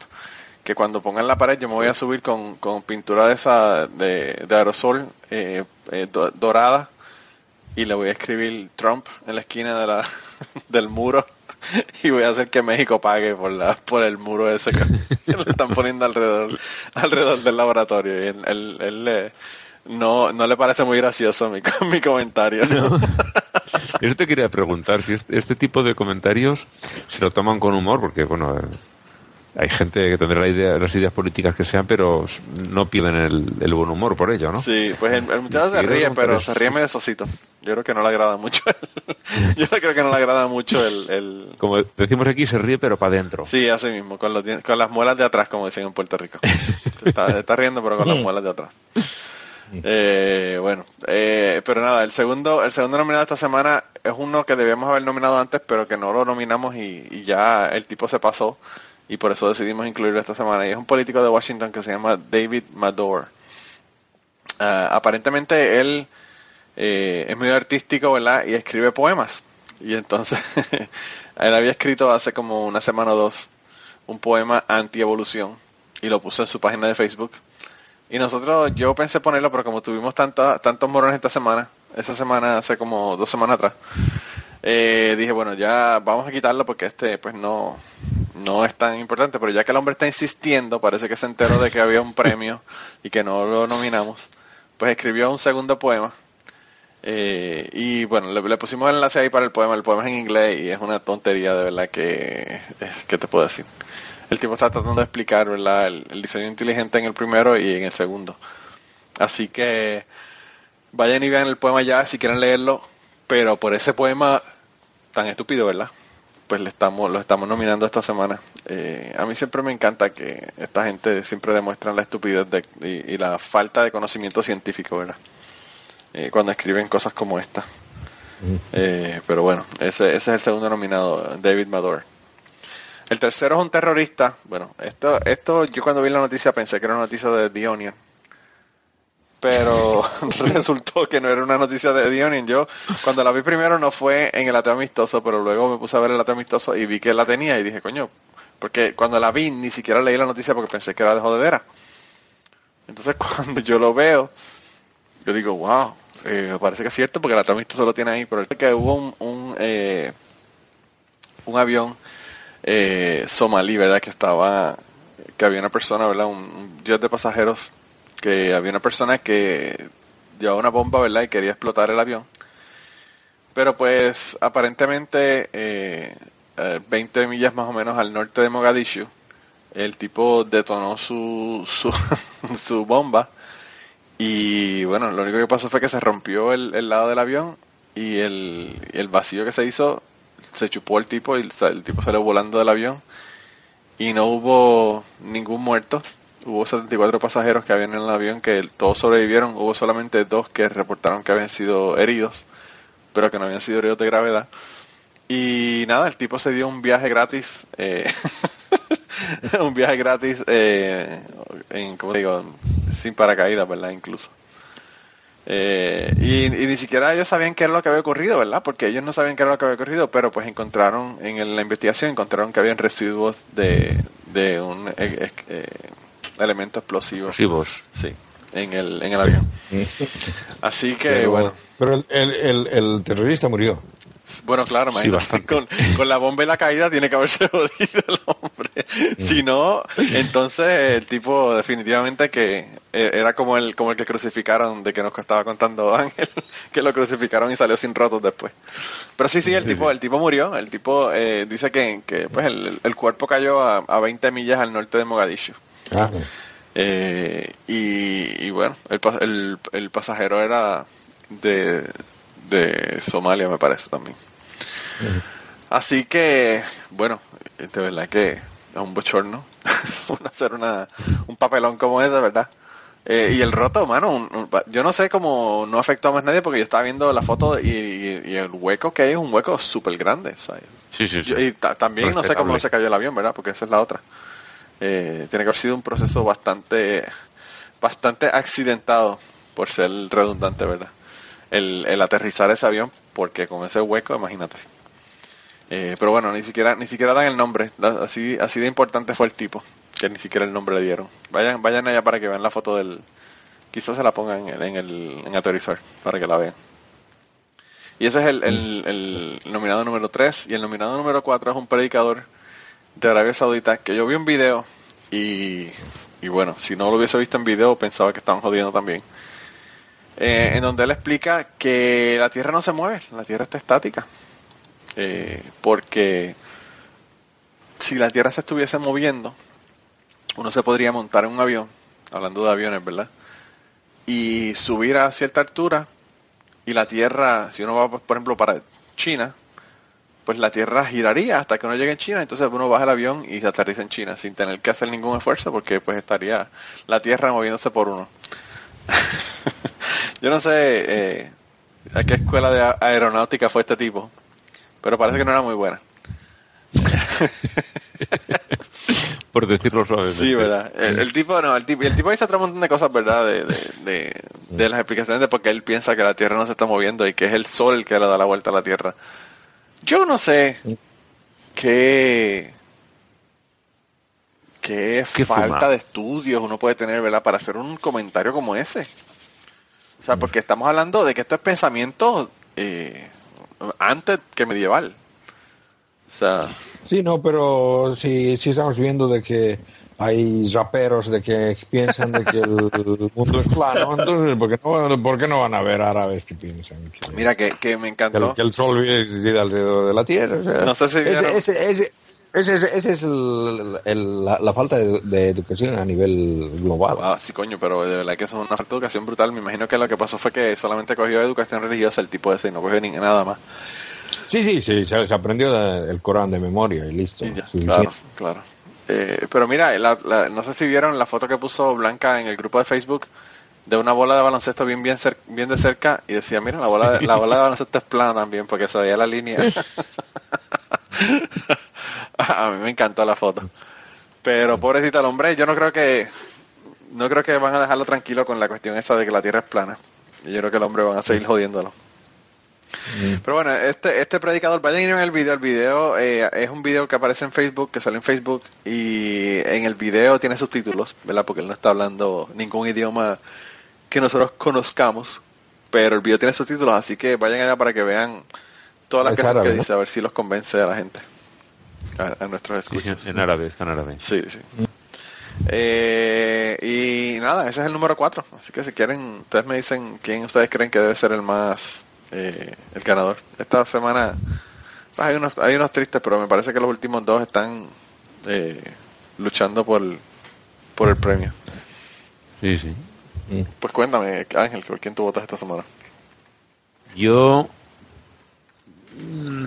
que cuando pongan la pared yo me voy a subir con, con pintura de esa de, de aerosol eh, eh, do- dorada y le voy a escribir Trump en la esquina de la, del muro y voy a hacer que México pague por la por el muro ese que le están poniendo alrededor alrededor del laboratorio y él, él- él le- no no le parece muy gracioso mi, mi comentario ¿no? Eso te quería preguntar, si este, este tipo de comentarios se lo toman con humor, porque bueno, hay gente que tendrá la idea, las ideas políticas que sean, pero no pierden el, el buen humor por ello, ¿no? Sí, pues el, el muchacho se ríe, pero se ríe medio sosito. Yo creo que no le agrada mucho. el- yo creo que no le agrada mucho el, el... Como decimos aquí, se ríe pero para adentro. Sí, así mismo, con, los, con las muelas de atrás, como dicen en Puerto Rico. Se Está, se está riendo, pero con las muelas de atrás. Eh, bueno, eh, pero nada, el segundo, el segundo nominado esta semana es uno que debíamos haber nominado antes, pero que no lo nominamos y, y ya el tipo se pasó y por eso decidimos incluirlo esta semana. Y es un político de Washington que se llama David Madore. Ah, aparentemente él eh, es medio artístico, ¿verdad? Y escribe poemas. Y entonces él había escrito hace como una semana o dos un poema anti-evolución y lo puso en su página de Facebook. Y nosotros, yo pensé ponerlo, pero como tuvimos tanta, tantos morones esta semana, esa semana hace como dos semanas atrás, eh, dije, bueno, ya vamos a quitarlo porque este pues no, no es tan importante, pero ya que el hombre está insistiendo, parece que se enteró de que había un premio y que no lo nominamos, pues escribió un segundo poema. Eh, y bueno, le, le pusimos el enlace ahí para el poema, el poema es en inglés y es una tontería de verdad que, eh, ¿qué te puedo decir? El tipo está tratando de explicar ¿verdad? El, el diseño inteligente en el primero y en el segundo. Así que vayan y vean el poema ya si quieren leerlo, pero por ese poema tan estúpido, ¿verdad? Pues le estamos, lo estamos nominando esta semana. Eh, a mí siempre me encanta que esta gente siempre demuestran la estupidez de- y, y la falta de conocimiento científico, ¿verdad? Eh, cuando escriben cosas como esta. Eh, pero bueno, ese, ese es el segundo nominado, David Madore. El tercero es un terrorista. Bueno, esto, esto yo cuando vi la noticia pensé que era una noticia de The Onion. Pero resultó que no era una noticia de The Onion. Yo cuando la vi primero no fue en el ateo amistoso, pero luego me puse a ver el ateo amistoso y vi que la tenía y dije, coño, porque cuando la vi ni siquiera leí la noticia porque pensé que era de jodedera. Entonces cuando yo lo veo, yo digo, wow, eh, me parece que es cierto porque la visto solo tiene ahí, pero es que hubo un, un, eh, un avión eh, somalí, ¿verdad? Que estaba, que había una persona, ¿verdad? Un, un jet de pasajeros, que había una persona que llevaba una bomba, ¿verdad? Y quería explotar el avión. Pero pues aparentemente eh, 20 millas más o menos al norte de Mogadishu, el tipo detonó su, su, bomba y bueno, lo único que pasó fue que se rompió el, el lado del avión y el, el, vacío que se hizo se chupó el tipo y el, tipo salió volando del avión y no hubo ningún muerto. Hubo 74 pasajeros que habían en el avión que todos sobrevivieron. Hubo solamente dos que reportaron que habían sido heridos, pero que no habían sido heridos de gravedad. Y nada, el tipo se dio un viaje gratis, eh, un viaje gratis, eh, en, como digo, sin paracaídas, ¿verdad? Incluso. Eh, y, y, ni siquiera ellos sabían qué era lo que había ocurrido, ¿verdad? Porque ellos no sabían qué era lo que había ocurrido, pero pues encontraron, en la investigación, encontraron que habían residuos de, de un eh, eh, elemento explosivo. Explosivos. Sí, en el, en el avión. Así que, Pero, bueno. pero el, el, el, el terrorista murió. Bueno, claro, imagínate, con, con, la bomba y la caída tiene que haberse jodido el hombre. Si no, entonces el tipo definitivamente que era como el como el que crucificaron, de que nos estaba contando Ángel, que lo crucificaron y salió sin rotos después. Pero sí, sí, el tipo el tipo murió. El tipo eh, dice que, que pues el, el, cuerpo cayó a, a 20 millas al norte de Mogadishu. Ah, Eh, y, y, bueno, el, el, el pasajero era de, de Somalia, me parece también. Uh -huh. Así que, bueno, de verdad que es un bochorno hacer una, un papelón como ese, ¿verdad? Eh, y el roto, mano, un, un, yo no sé cómo no afectó a más nadie porque yo estaba viendo la foto y, y, y el hueco que hay es un hueco súper grande, ¿sabes? Sí, sí, sí. Yo, y también no sé cómo se cayó el avión, ¿verdad? Porque esa es la otra. Eh, tiene que haber sido un proceso bastante, bastante accidentado, por ser redundante, ¿verdad? El, el aterrizar ese avión, porque con ese hueco, imagínate. Eh, pero bueno, ni siquiera, ni siquiera dan el nombre, así, así de importante fue el tipo, que ni siquiera el nombre le dieron. Vayan, vayan allá para que vean la foto del, quizás se la pongan en, en el, en aterrizar, para que la vean. Y ese es el, el, el nominado número 3, y el nominado número 4 es un predicador de Arabia Saudita, que yo vi un video y, y bueno, si no lo hubiese visto en video pensaba que estaban jodiendo también. Eh, en donde él explica que la Tierra no se mueve, la Tierra está estática. Eh, porque si la Tierra se estuviese moviendo, uno se podría montar en un avión, hablando de aviones, ¿verdad? Y subir a cierta altura y la Tierra, si uno va, por ejemplo, para China, pues la Tierra giraría hasta que uno llegue en China, entonces uno baja el avión y se aterriza en China sin tener que hacer ningún esfuerzo porque pues estaría la Tierra moviéndose por uno. Yo no sé eh, a qué escuela de aeronáutica fue este tipo, pero parece que no era muy buena. Por decirlo suavemente. Sí, verdad. El, el, tipo, no, el tipo, el tipo dice otro montón de cosas, ¿verdad? De, de, de, de las explicaciones de por qué él piensa que la Tierra no se está moviendo y que es el Sol el que le da la vuelta a la Tierra. Yo no sé qué, qué, ¿Qué falta fuma? de estudios uno puede tener, ¿verdad? Para hacer un comentario como ese. O sea, porque estamos hablando de que esto es pensamiento eh, antes que medieval. O sea, Sí, no, pero si, si estamos viendo de que hay raperos de que piensan de que el mundo es plano, entonces ¿por qué no, por qué no van a ver árabes que piensan que, mira que, que me encantó. que el sol gira alrededor de la Tierra? O sea, No sé si ese, ese, ese, ese, ese- ese es el, el- la, la falta de, de educación a nivel global. Ah, sí, coño, pero de verdad que eso es una falta de educación brutal. Me imagino que lo que pasó fue que solamente cogió educación religiosa el tipo ese y no cogió ni nada más. Sí, sí, sí, se, se aprendió el Corán de memoria y listo. Y ya, Sí, claro, sí. claro. Eh, pero mira, la- la- no sé si vieron la foto que puso Blanca en el grupo de Facebook de una bola de baloncesto bien bien, cer- bien de cerca y decía, mira, la bola, de, la bola de baloncesto es plana también porque se veía la línea. A mí me encantó la foto. Pero pobrecito el hombre, yo no creo que no creo que van a dejarlo tranquilo con la cuestión esa de que la Tierra es plana. Y yo creo que el hombre van a seguir jodiéndolo. Pero bueno, este, este predicador, vayan a ir en el video. El video eh, es un video que aparece en Facebook, que sale en Facebook, y en el video tiene subtítulos, ¿verdad? Porque él no está hablando ningún idioma que nosotros conozcamos, pero el video tiene subtítulos, así que vayan allá para que vean todas las Es cosas que dice, a ver si los convence a la gente, a, a nuestros sí, escuchas. en árabe, está en árabe. Sí, sí. Eh, y nada, ese es el número 4. Así que si quieren, ustedes me dicen quién ustedes creen que debe ser el más, eh, el ganador. Esta semana hay unos, hay unos tristes, pero me parece que los últimos dos están eh, luchando por, por el premio. Sí, sí. Pues cuéntame, Ángel, ¿por quién tú votas esta semana? Yo mm,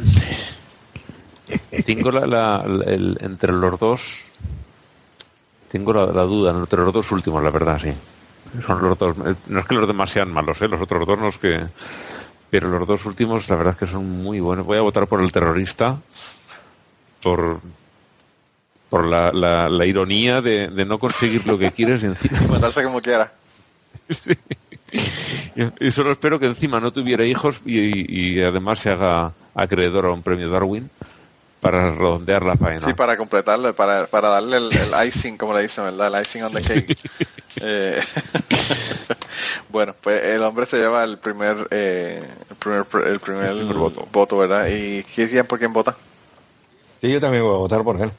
tengo la, la- la- el- entre los dos tengo la, la duda entre los dos últimos, la verdad, sí. Son los dos. eh, No es que los demás sean malos, ¿eh? los otros dos no es que. Pero los dos últimos, la verdad es que son muy buenos. Voy a votar por el terrorista, por por la, la, la ironía de, de no conseguir lo que quieres y encima Matarse como quiera. y, y solo espero que encima no tuviera hijos y, y- además se haga acreedor a un premio Darwin para redondear la faena. Sí, para completarlo, para, para darle el, el icing, como le dicen, ¿verdad? El icing on the cake. Eh, bueno, pues el hombre se lleva el primer, eh, el primer, el primer, voto. ¿verdad? ¿Y quién por quién vota? Sí, yo también voy a votar por él.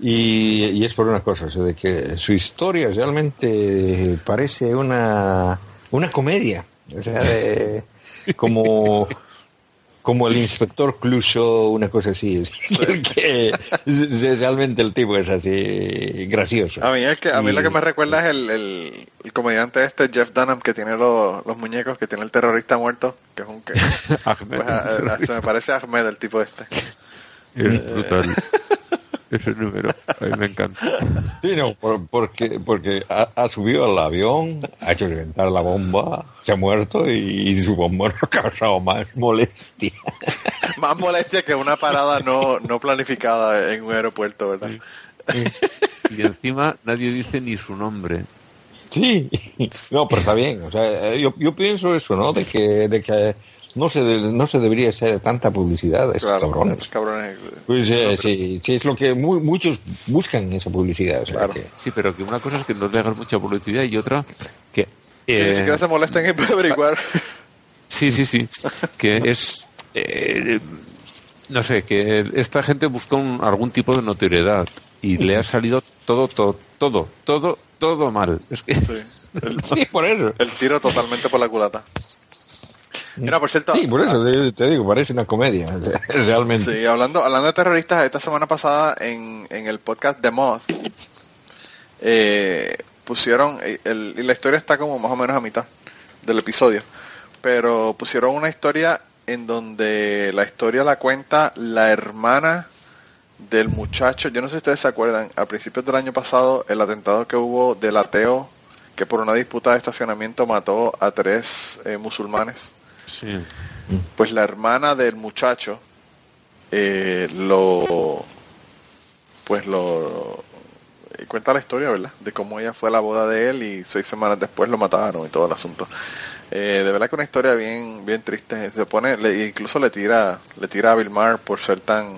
Y, y es por una cosa, o sea, de que su historia realmente parece una, una comedia. O sea, de- como, como el inspector Clouseau, una cosa así. es- es realmente el tipo es así gracioso. A mí, el que, a mí Y- lo que me recuerda es el comediante este, Jeff Dunham, que tiene los, los muñecos, que tiene el terrorista muerto, que es un... Que, Ahmed. pues, a- a- se me parece a Ahmed, el tipo este. Es brutal. Ese número, a mí me encanta. Sí, no, por- porque, porque ha, ha subido al avión, ha hecho reventar la bomba, se ha muerto y, su bomba no ha causado más molestia. Más molestia que una parada no, no planificada en un aeropuerto, ¿verdad? Y encima nadie dice ni su nombre. Sí, no, pero está bien. O sea, eh, yo, yo pienso eso, ¿no? De que, de que no se de- no se debería hacer tanta publicidad de Claro, cabrones. estos cabrones. Pues eh, sí, sí, es lo que mu- muchos buscan esa publicidad. o sea, Claro. que- Sí, pero que una cosa es que no le hagas mucha publicidad y otra que... Que ni eh, siquiera se molesten en averiguar. Sí, sí, sí. Que es. eh, no sé, que esta gente busca un- algún tipo de notoriedad y le ha salido todo, todo, todo, todo, todo mal. Es que. Sí. El, sí, por eso. el tiro totalmente por la culata. Mira, por cierto, Sí, por eso te, te digo, parece una comedia, realmente. Sí, hablando, hablando de terroristas, esta semana pasada en, en el podcast The Moth, eh, pusieron, eh, el- y la historia está como más o menos a mitad del episodio, pero pusieron una historia en donde la historia la cuenta la hermana del muchacho, yo no sé si ustedes se acuerdan, a principios del año pasado, el atentado que hubo del ateo que por una disputa de estacionamiento mató a tres eh, musulmanes. Sí. pues la hermana del muchacho eh, lo pues lo eh, cuenta la historia verdad de cómo ella fue a la boda de él y seis semanas después lo mataron y todo el asunto. Eh, de verdad que una historia bien bien triste. Se pone le- incluso le tira le tira a Bill Maher por ser tan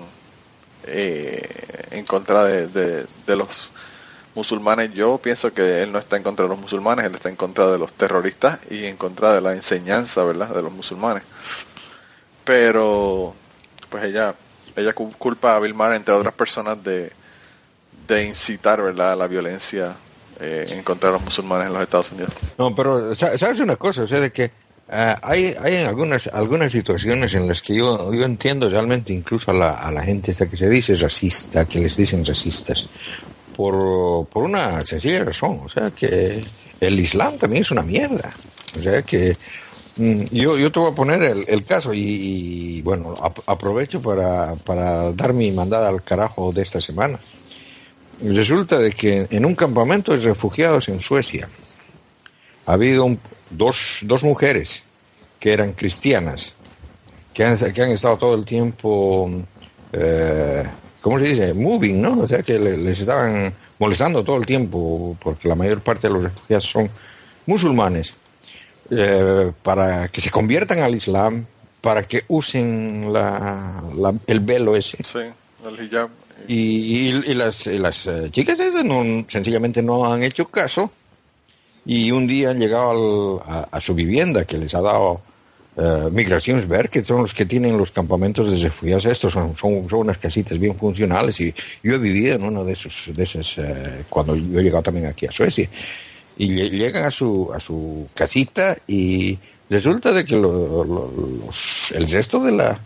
eh, en contra de, de, los musulmanes. Yo pienso que él no está en contra de los musulmanes él está en contra de los terroristas y en contra de la enseñanza verdad de los musulmanes. Pero pues ella ella cu- culpa a Bill Maher entre otras personas de, de incitar verdad la violencia eh, en contra de los musulmanes en los Estados Unidos. No, pero sa- sabes una cosa, o sea, de que eh, hay, hay algunas, algunas situaciones en las que yo, yo entiendo realmente incluso a la, a la gente esta que se dice racista, que les dicen racistas, por, por una sencilla razón, o sea, que el Islam también es una mierda, o sea, que mm, yo, yo te voy a poner el, el caso y, bueno, ap- aprovecho para, para dar mi mandada al carajo de esta semana. Resulta de que en un campamento de refugiados en Suecia, ha habido un- dos, dos mujeres que eran cristianas, que han, que han estado todo el tiempo, eh, ¿cómo se dice? Moving, ¿no? O sea, que le- les estaban molestando todo el tiempo, porque la mayor parte de los refugiados son musulmanes, eh, para que se conviertan al Islam, para que usen la, la- el velo ese. sí el hijab Y, y- y las, y las eh, chicas esas no, sencillamente no han hecho caso y un día han llegado al- a, su vivienda que les ha dado eh, Migrationswerk, que son los que tienen los campamentos de refugiados. Estos son, son, unas casitas bien funcionales y yo he vivido en uno de esos, de esos eh, cuando yo he llegado también aquí a Suecia. Y lle- llegan a su, a su casita y resulta de que lo- los- el resto de la,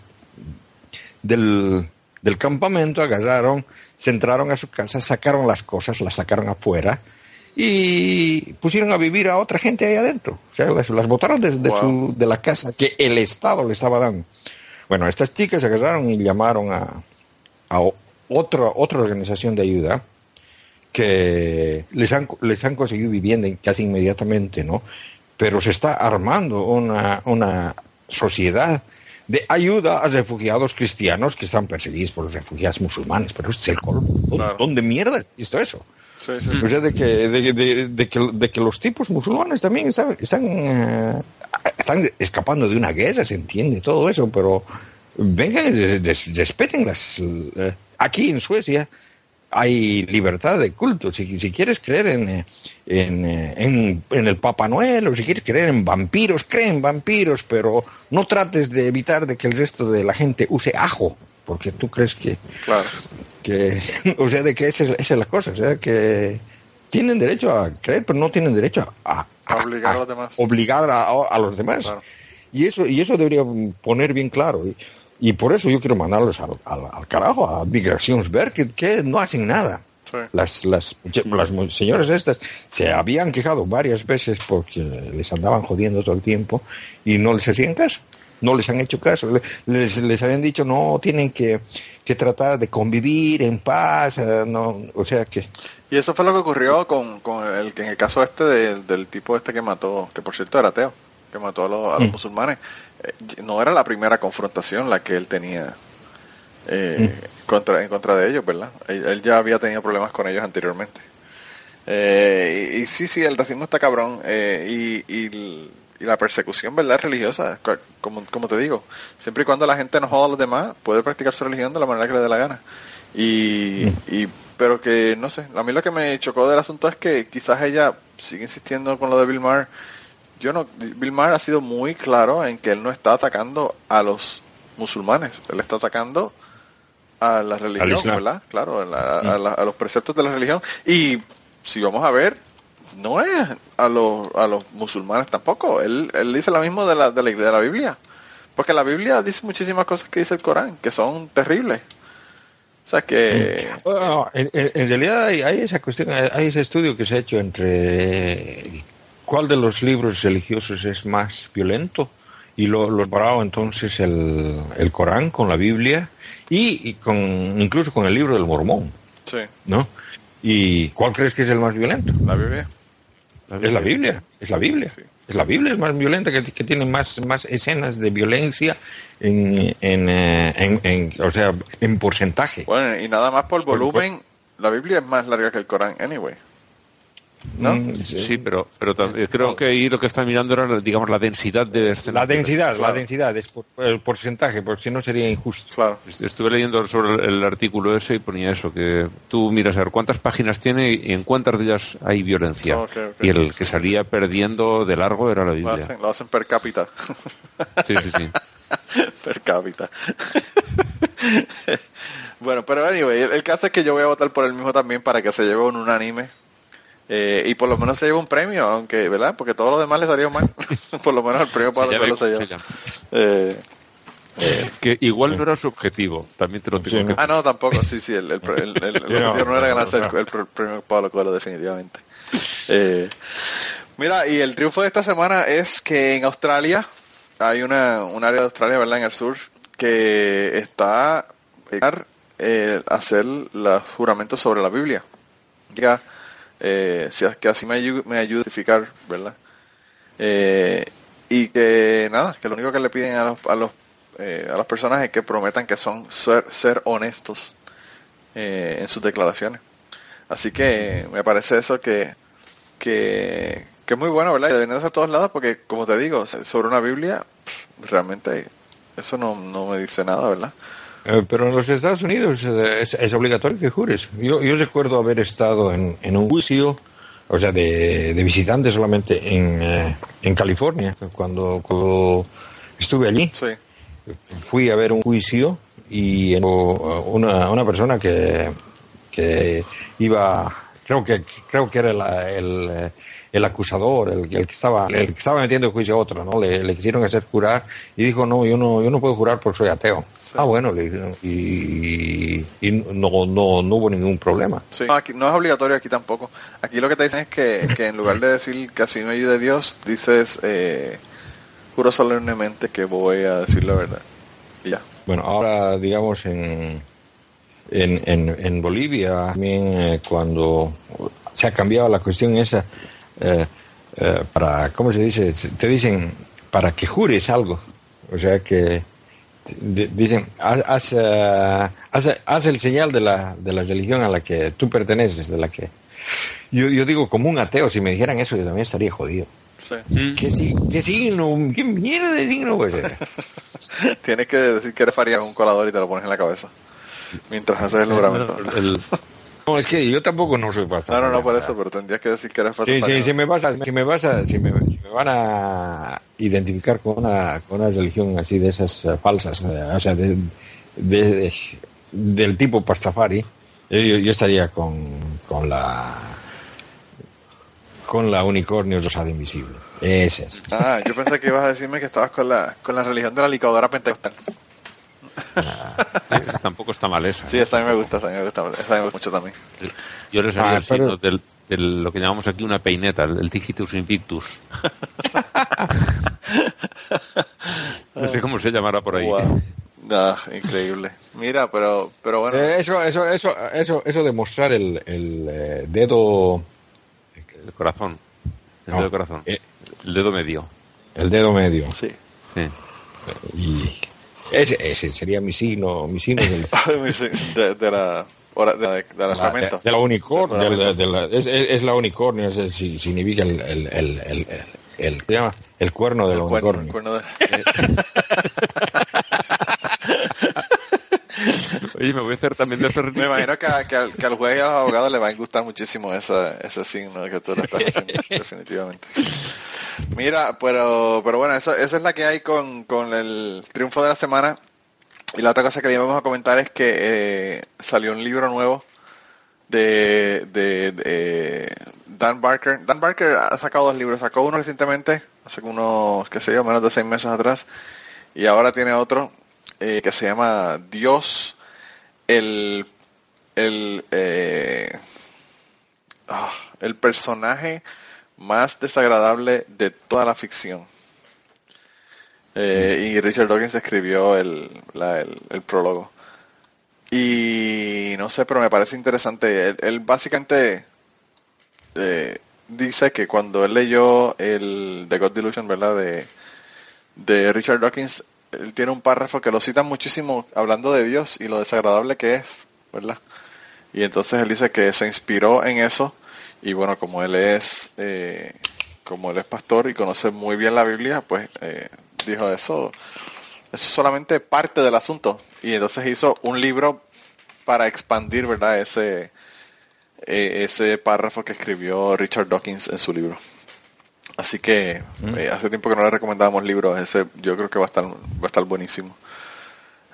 del, del campamento agarraron, se entraron a su casa, sacaron las cosas, las sacaron afuera y pusieron a vivir a otra gente ahí adentro. O sea, las, las botaron de, de Wow. su, de la casa que el Estado le estaba dando. Bueno, estas chicas se agarraron y llamaron a, a otra, otra organización de ayuda que les han, les han conseguido vivienda casi inmediatamente, ¿no? Pero se está armando una, una sociedad de ayuda a refugiados cristianos que están perseguidos por los refugiados musulmanes. Pero este es el colmo. ¿Dónde, mierda es visto eso? Sí, sí. O sea, de que, de, de- de que, de que los tipos musulmanes también están, están, eh, están escapando de una guerra, se entiende todo eso, pero vengan, y des- respeten las... eh, aquí en Suecia hay libertad de culto. Si, si quieres creer en, eh, en, en, en el Papa Noel o si quieres creer en vampiros, creen vampiros, pero no trates de evitar de que el resto de la gente use ajo, porque tú crees que Claro. que o sea de que esa, es- esa es la cosa o sea que tienen derecho a creer pero no tienen derecho a, A obligar a los demás. obligar a, los demás Claro. y eso y eso debería poner bien claro y, y por eso yo quiero mandarlos al, al, al carajo a Migrationswerk que, que no hacen nada Sí. las, las, las señoras estas se habían quejado varias veces porque les andaban jodiendo todo el tiempo y no les hacían caso. No les han hecho caso. Le- Les, les habían dicho, no, tienen que, que tratar de convivir en paz. eh, no, o sea que... Y eso fue lo que ocurrió con, con el, en el caso este de- del tipo este que mató, que por cierto era ateo, que mató a los, a los Mm. musulmanes. Eh, no era la primera confrontación la que él tenía eh, contra, en contra de ellos, ¿verdad? Él, él ya había tenido problemas con ellos anteriormente. Eh, y, y sí, sí, el racismo está cabrón. eh, y, y, y la persecución, ¿verdad? Religiosa, como, como te digo, siempre y cuando la gente no joda a los demás, puede practicar su religión de la manera que le dé la gana. Y, y pero que, no sé, a mí lo que me chocó del asunto es que quizás ella sigue insistiendo con lo de Bill Maher. Yo no, Bill Maher ha sido muy claro en que él no está atacando a los musulmanes, él está atacando a la religión. ¿verdad? Claro, a, la- a la- a los preceptos de la religión. Y si vamos a ver, no es a los, a los musulmanes tampoco. Él, él dice lo mismo de la, de la, de la Biblia. Porque la Biblia dice muchísimas cosas que dice el Corán, que son terribles. O sea que... Bueno, en, realidad hay, hay esa cuestión, hay ese estudio que se ha hecho entre cuál de los libros religiosos es más violento y lo, lo he comparado entonces el, el Corán con la Biblia y, y con incluso con el libro del Mormón, Sí, ¿no? ¿Y cuál crees que es el más violento? la Biblia. Es la Biblia, es la Biblia. Es la Biblia es más violenta, que, que tiene más, más escenas de violencia en, en, eh, en- en- o sea, en porcentaje. Bueno, y nada más por Por- volumen, la Biblia es más larga que el Corán, anyway. ¿No? Mm, Sí, pero, pero tam- creo que ahí lo que está mirando era, digamos, la densidad de escenas. La densidad, la densidad es por, el porcentaje, porque si no sería injusto. Claro. Estuve leyendo sobre el- el artículo ese y ponía eso, que tú miras a ver cuántas páginas tiene y en cuántas de ellas hay violencia. Y el que salía perdiendo de largo era la Lo Biblia. hacen, lo hacen per cápita. Sí, sí, sí. per cápita. bueno, pero anyway, el, el caso es que yo voy a votar por el mismo también para que se lleve un unánime. Eh, y por lo menos se lleve un premio, aunque, ¿verdad? Porque todo lo demás le salió mal. por lo menos el premio para Se llama- se se lleva. llama. Eh, Que igual no era su objetivo, también te lo tengo Sí, que ah, no, tampoco. Sí, sí, el, el, el, el- objetivo no era ganarse el, no. el pr- premio Pablo Coelho, definitivamente. Eh, mira, y el triunfo de esta semana es que en Australia hay una, un área de Australia, ¿verdad? En el sur, que está eh, hacer los juramentos sobre la Biblia. Ya, eh, que así me ayuda, me ayuda a identificar, ¿verdad? Eh, y que nada, que lo único que le piden a los, a los, eh, a las personas es que prometan que son ser, ser honestos eh, en sus declaraciones. Así que me parece eso que, que, que es muy bueno, ¿verdad? Y deberían a todos lados porque, como te digo, sobre una Biblia, realmente eso no, no me dice nada, ¿verdad? Eh, pero en los Estados Unidos eh, es, es obligatorio que jures. Yo, yo recuerdo haber estado en, en un juicio o sea, de, de visitante solamente en, eh, en California, cuando, cuando estuve allí. Sí. Fui a ver un juicio y una, una persona que, que iba, creo que, creo que era la- el, el acusador, el, el que estaba, el que estaba metiendo en juicio a otro, ¿no? Le, le quisieron hacer jurar y dijo, no, yo no, yo no puedo jurar porque soy ateo. Ah, bueno, le dijeron, y, y no, no, no hubo ningún problema. Sí. No, aquí, no es obligatorio aquí tampoco. Aquí lo que te dicen es que, que en lugar de decir que así me ayude Dios, dices, eh, juro solemnemente que voy a decir la verdad. Y ya. Bueno, ahora digamos en, en, en, en Bolivia también eh, cuando se ha cambiado la cuestión esa eh, eh, para, ¿cómo se dice? Te dicen para que jures algo. O sea que di- dicen, haz, haz, eh, haz- haz el señal de la, de la religión a la que tú perteneces, de la que... Yo, yo digo, como un ateo, si me dijeran eso, yo también estaría jodido. Sí. ¿Qué, si- qué signo? ¿Qué mierda de signo puede ser? Tienes que decir que eres Farías un colador y te lo pones en la cabeza. Mientras haces el juramento. No, es que yo tampoco no soy pastor. No, no, no por eso, pero tendrías que decir que eres Sí, Farías. sí, si me vas a, si me vas a, si me, si me van a identificar con una, con una religión así de esas eh, falsas, eh, o sea, de, de- de- del tipo Pastafari, yo, estaría con, con la, con la unicornio rosada invisible. Esa es. Ah, yo pensé que ibas a decirme que estabas con la, con la religión de la licuadora pentecostal. Tampoco está mal esa. Sí, esa a mí me gusta, esa a mí me gusta, esa a mí me gusta mucho también. Yo les haría Ah, el signo pero- del, del- lo que llamamos aquí una peineta, el, el Digitus Invictus. no sé cómo se llamará por ahí. Wow. Ah, increíble. Mira, pero, pero bueno. Eh, eso, eso, eso, eso, eso de mostrar el, el eh, dedo, El corazón. El No, dedo corazón. eh. El dedo medio. el dedo medio. Sí. Sí. Y ese, ese sería mi signo, mi signo del, de, de la hora de, la- de la de, de la unicornio, Del de la- juramento. de la- es, es- es la unicornio, es si- significa el, el, el, el, el- el- ¿qué se llama? el cuerno del El cuerno, el unicornio. cuerno de- Oye, me voy a hacer también de hacer... Me imagino que, a- que al, que al juez y a los abogados les va a gustar muchísimo esa, ese signo que tú le estás haciendo, definitivamente. Mira, pero, pero bueno, eso, esa es la que hay con, con el triunfo de la semana. Y la otra cosa que le íbamos a comentar es que eh, salió un libro nuevo de, de, Dan Barker. Dan Barker ha sacado dos libros. Sacó uno recientemente, hace unos, qué sé yo, menos de seis meses atrás. Y ahora tiene otro eh, que se llama Dios, el, el, eh, ah, el personaje más desagradable de toda la ficción. Eh, y Richard Dawkins escribió el, el, prólogo. Y no sé, pero me parece interesante. Él, él básicamente eh, dice que cuando él leyó el The God Delusion, ¿verdad? De, de Richard Dawkins, él tiene un párrafo que lo cita muchísimo hablando de Dios y lo desagradable que es, ¿verdad? Y entonces él dice que se inspiró en eso y bueno, como él es, eh, como él es pastor y conoce muy bien la Biblia, pues eh, dijo eso, eso es solamente parte del asunto y entonces hizo un libro para expandir, ¿verdad? Ese, eh, ese párrafo que escribió Richard Dawkins en su libro. Así que eh, hace tiempo que no le recomendábamos libros, ese yo creo que va a estar, va a estar buenísimo.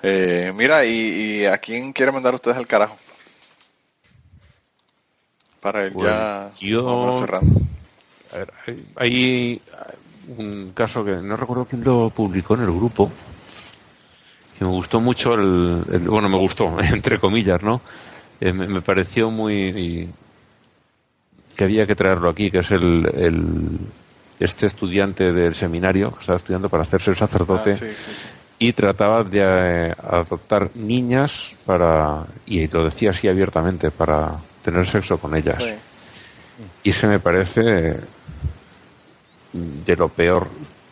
Eh, mira, y, y a quién quiere mandar ustedes al carajo? Para ir Pues ya yo- cerrando. A ver, hay, hay un caso que no recuerdo quién lo publicó en el grupo, que me gustó mucho, el, el- bueno, me gustó, entre comillas, ¿no? Eh, me, me pareció muy... que había que traerlo aquí, que es el, el- este estudiante del seminario, que estaba estudiando para hacerse sacerdote, Ah, sí, sí, sí. y trataba de eh, adoptar niñas para, y lo decía así abiertamente, para tener sexo con ellas. Sí. Y se me parece de lo peor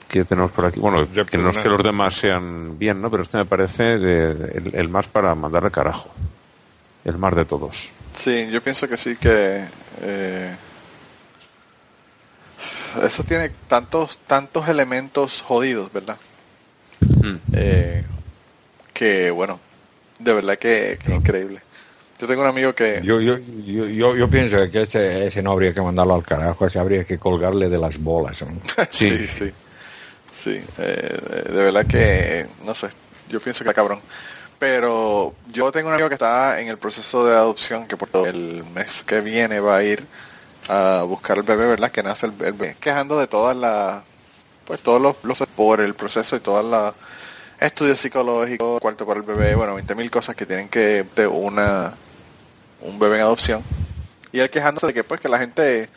que tenemos por aquí. Bueno, que no es que los demás sean bien, ¿no? Pero este me parece de- de- el, el más para mandar al carajo. El más de todos. Sí, yo pienso que sí que eh, eso tiene tantos tantos elementos jodidos, ¿verdad? Mm. Eh, que bueno, de verdad que, que es increíble. Yo tengo un amigo que... Yo, yo, yo, yo, yo pienso que ese, ese no habría que mandarlo al carajo, ese habría que colgarle de las bolas. ¿no? sí, sí. Sí, eh, de verdad que, no sé, yo pienso que cabrón. Pero yo tengo un amigo que está en el proceso de adopción, que por el mes que viene va a ir a buscar el bebé, ¿verdad? Que nace el bebé, quejando de todas las, pues todos los, los por el proceso y todas las estudios psicológicos, cuarto para el bebé, bueno, 20 mil cosas que tienen que de una un bebé en adopción. Y él quejándose de que pues que la gente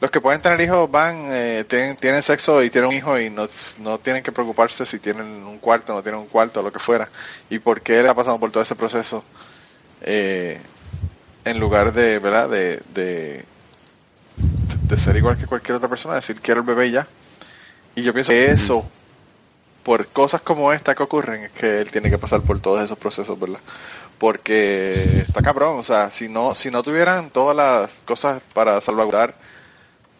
los que pueden tener hijos van, eh, tienen, tienen sexo y tienen un hijo y no, no tienen que preocuparse si tienen un cuarto, no tienen un cuarto, lo que fuera. Y por qué él ha pasado por todo ese proceso eh, en lugar de, ¿verdad? De, de, de ser igual que cualquier otra persona, decir quiero el bebé ya. Y yo pienso que eso, por cosas como esta que ocurren, es que él tiene que pasar por todos esos procesos, ¿verdad? Porque está cabrón, o sea, si no, si no tuvieran todas las cosas para salvaguardar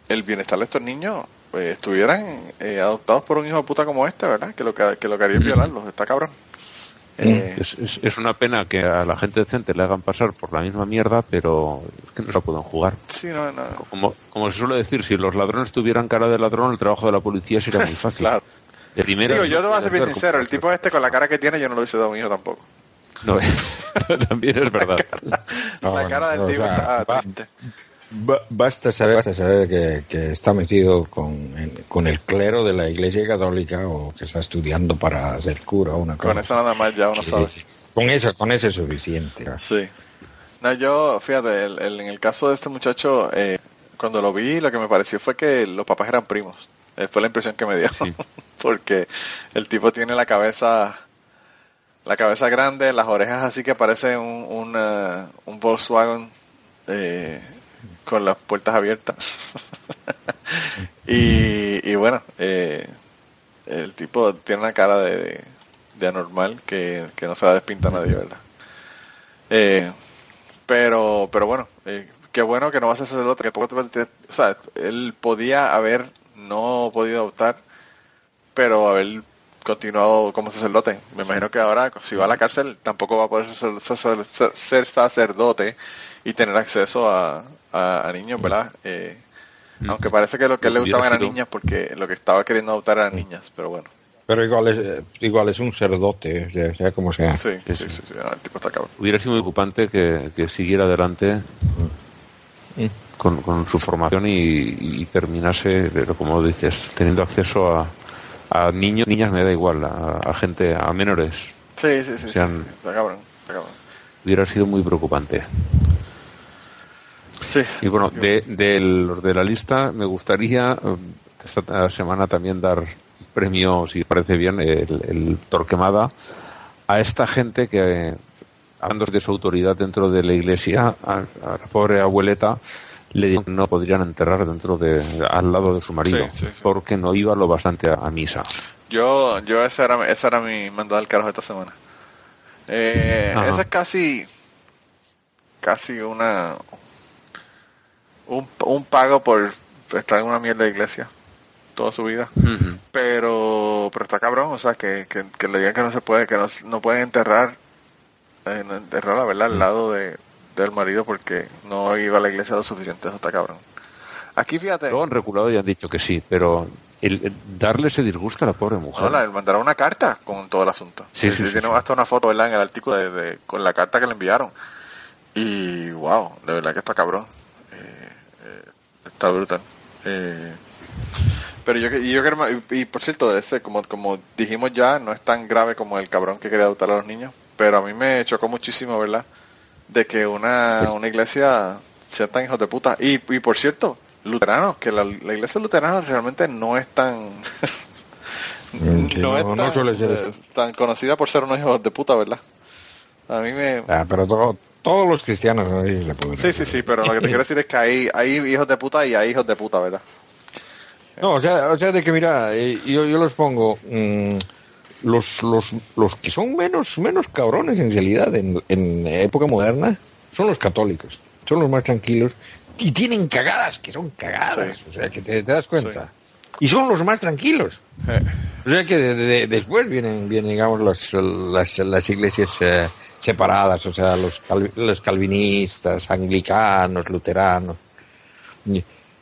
el bienestar de estos niños pues, estuvieran eh, adoptados por un hijo de puta como este, ¿verdad? Que lo que, que lo que haría es violarlos, está cabrón. Eh, es, es, es, una pena que a la gente decente le hagan pasar por la misma mierda, pero es que no se la pueden jugar. Sí, no, no. Como, como se suele decir, si los ladrones tuvieran cara de ladrón, el trabajo de la policía sería muy fácil. claro. De primera, Digo, yo te voy a ser bien sincero, el tipo este con la cara que tiene, yo no lo hubiese dado a un hijo tampoco. No, también es verdad. La cara, No, la cara del o tipo sea, está triste. Basta saber, basta saber que, que está metido con, en- con el clero de la Iglesia Católica o que está estudiando para ser cura o una cosa. Con eso nada más ya uno sabe. Con eso, con eso es suficiente. Sí. No, yo, fíjate, el- el- en el caso de este muchacho, eh, cuando lo vi, lo que me pareció fue que los papás eran primos. Eh, fue la impresión que me dio. Porque el tipo tiene la cabeza, la cabeza grande, las orejas así que parece un, una- un Volkswagen eh, con las puertas abiertas. y, y bueno, eh, el tipo tiene una cara de, de, anormal que, que no se la despinta nadie, ¿verdad? Eh, pero, pero bueno, eh, qué bueno que no vas a ser el otro. Que poco te- te- o sea, él podía haber no podido adoptar, pero haber continuado como sacerdote. Me imagino que ahora, si va a la cárcel, tampoco va a poder ser, ser- ser- ser sacerdote y tener acceso a, a, a niños, ¿verdad? Eh, aunque parece que lo que él le gustaban eran niñas, porque lo que estaba queriendo adoptar eran niñas, pero bueno. Pero igual es, eh, igual es un cerdote, sea, sea como sea. Sí, sí, sí, sí, no, el tipo está cabrón. Hubiera sido muy preocupante que, que siguiera adelante con, con su formación y, y terminase, pero como dices, teniendo acceso a, a niños, niñas me da igual, a, a gente, a menores. Sí, sí, sí, sí, Sean- sí, cabrón. Hubiera sido muy preocupante. Sí. Y bueno, de, de los de la lista me gustaría eh, esta semana también dar premio, si parece bien, el, el Torquemada a esta gente que, hablando de su autoridad dentro de la iglesia, a, a la pobre abueleta le dijeron que no podrían enterrar dentro de, al lado de su marido, Sí, sí, sí. porque no iba lo bastante a, a misa. Yo, yo esa era, esa era mi mandada al carajo esta semana. Eh, esa es casi, casi una, un, un pago por estar en una mierda de iglesia toda su vida. Pero, pero está cabrón, o sea, que, que, que le digan que no se puede, que no, no pueden enterrar, eh, enterrar la verdad al lado de, del marido porque no iba a la iglesia lo suficiente, eso está cabrón. Aquí fíjate, Luego han reculado y han dicho que sí, pero el, el darle ese disgusto a la pobre mujer. No, le mandaron una carta con todo el asunto. Sí, sí, sí, Tiene sí. hasta una foto, ¿verdad? En el artículo de, de- con la carta que le enviaron. Y, wow, de verdad que está cabrón. Eh, eh, está brutal. Eh, pero yo, yo creo, y, y por cierto, ese, como, como dijimos ya, no es tan grave como el cabrón que quería adoptar a los niños. Pero a mí me chocó muchísimo, ¿verdad? De que una, una iglesia sea tan hijos de puta. Y, y por cierto, luteranos, que la, la iglesia luterana realmente no es tan... No, es tan, eh, tan conocida por ser unos hijos de puta, ¿verdad? A mí me... Ah, pero to- todos los cristianos Sí, sí, sí, pero lo que te quiero decir es que hay, hay hijos de puta y hay hijos de puta, ¿verdad? No, o sea, o sea, de que mira, eh, yo, yo los pongo mm, los, los, los que son menos, menos cabrones en realidad en, en época moderna son los católicos, son los más tranquilos y tienen cagadas, que son cagadas, o sea, que te, te das cuenta. Y son los más tranquilos. O sea que de- de- después vienen, vienen digamos, las, las, las iglesias eh, separadas, o sea, los, los calvinistas, anglicanos, luteranos.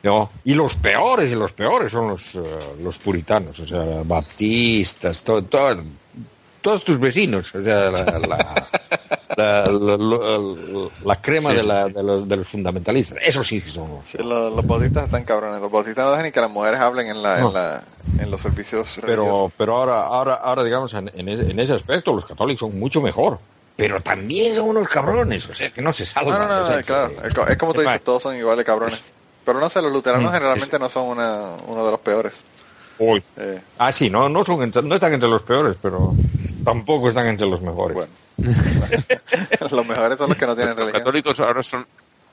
Y- ¿no? Y los peores, y los peores son los, eh, los puritanos, o sea, baptistas, to- to- todos tus vecinos, o sea, la, la, la, la- la- la crema Sí, de, de los, de los fundamentalistas. Eso sí que son los- Sí, los, los bautistas están cabrones. Los bautistas no dejan ni que las mujeres hablen en, la, No. en, la, en los servicios Pero, religiosos. pero ahora, ahora, ahora digamos, en, en e- en ese aspecto los católicos son mucho mejor. Pero también son unos cabrones, o sea, que no se No, salvan. no, no, o sea, no, claro. que- Es co- es como Epa, dices, todos son iguales cabrones. Pero no sé, los luteranos Mm, generalmente no son una, uno de los peores. Uy. Eh, Ah, sí, no, no, son entre- no están entre los peores, pero tampoco están entre los mejores. bueno. los mejores son los que no tienen Los religión. católicos ahora son,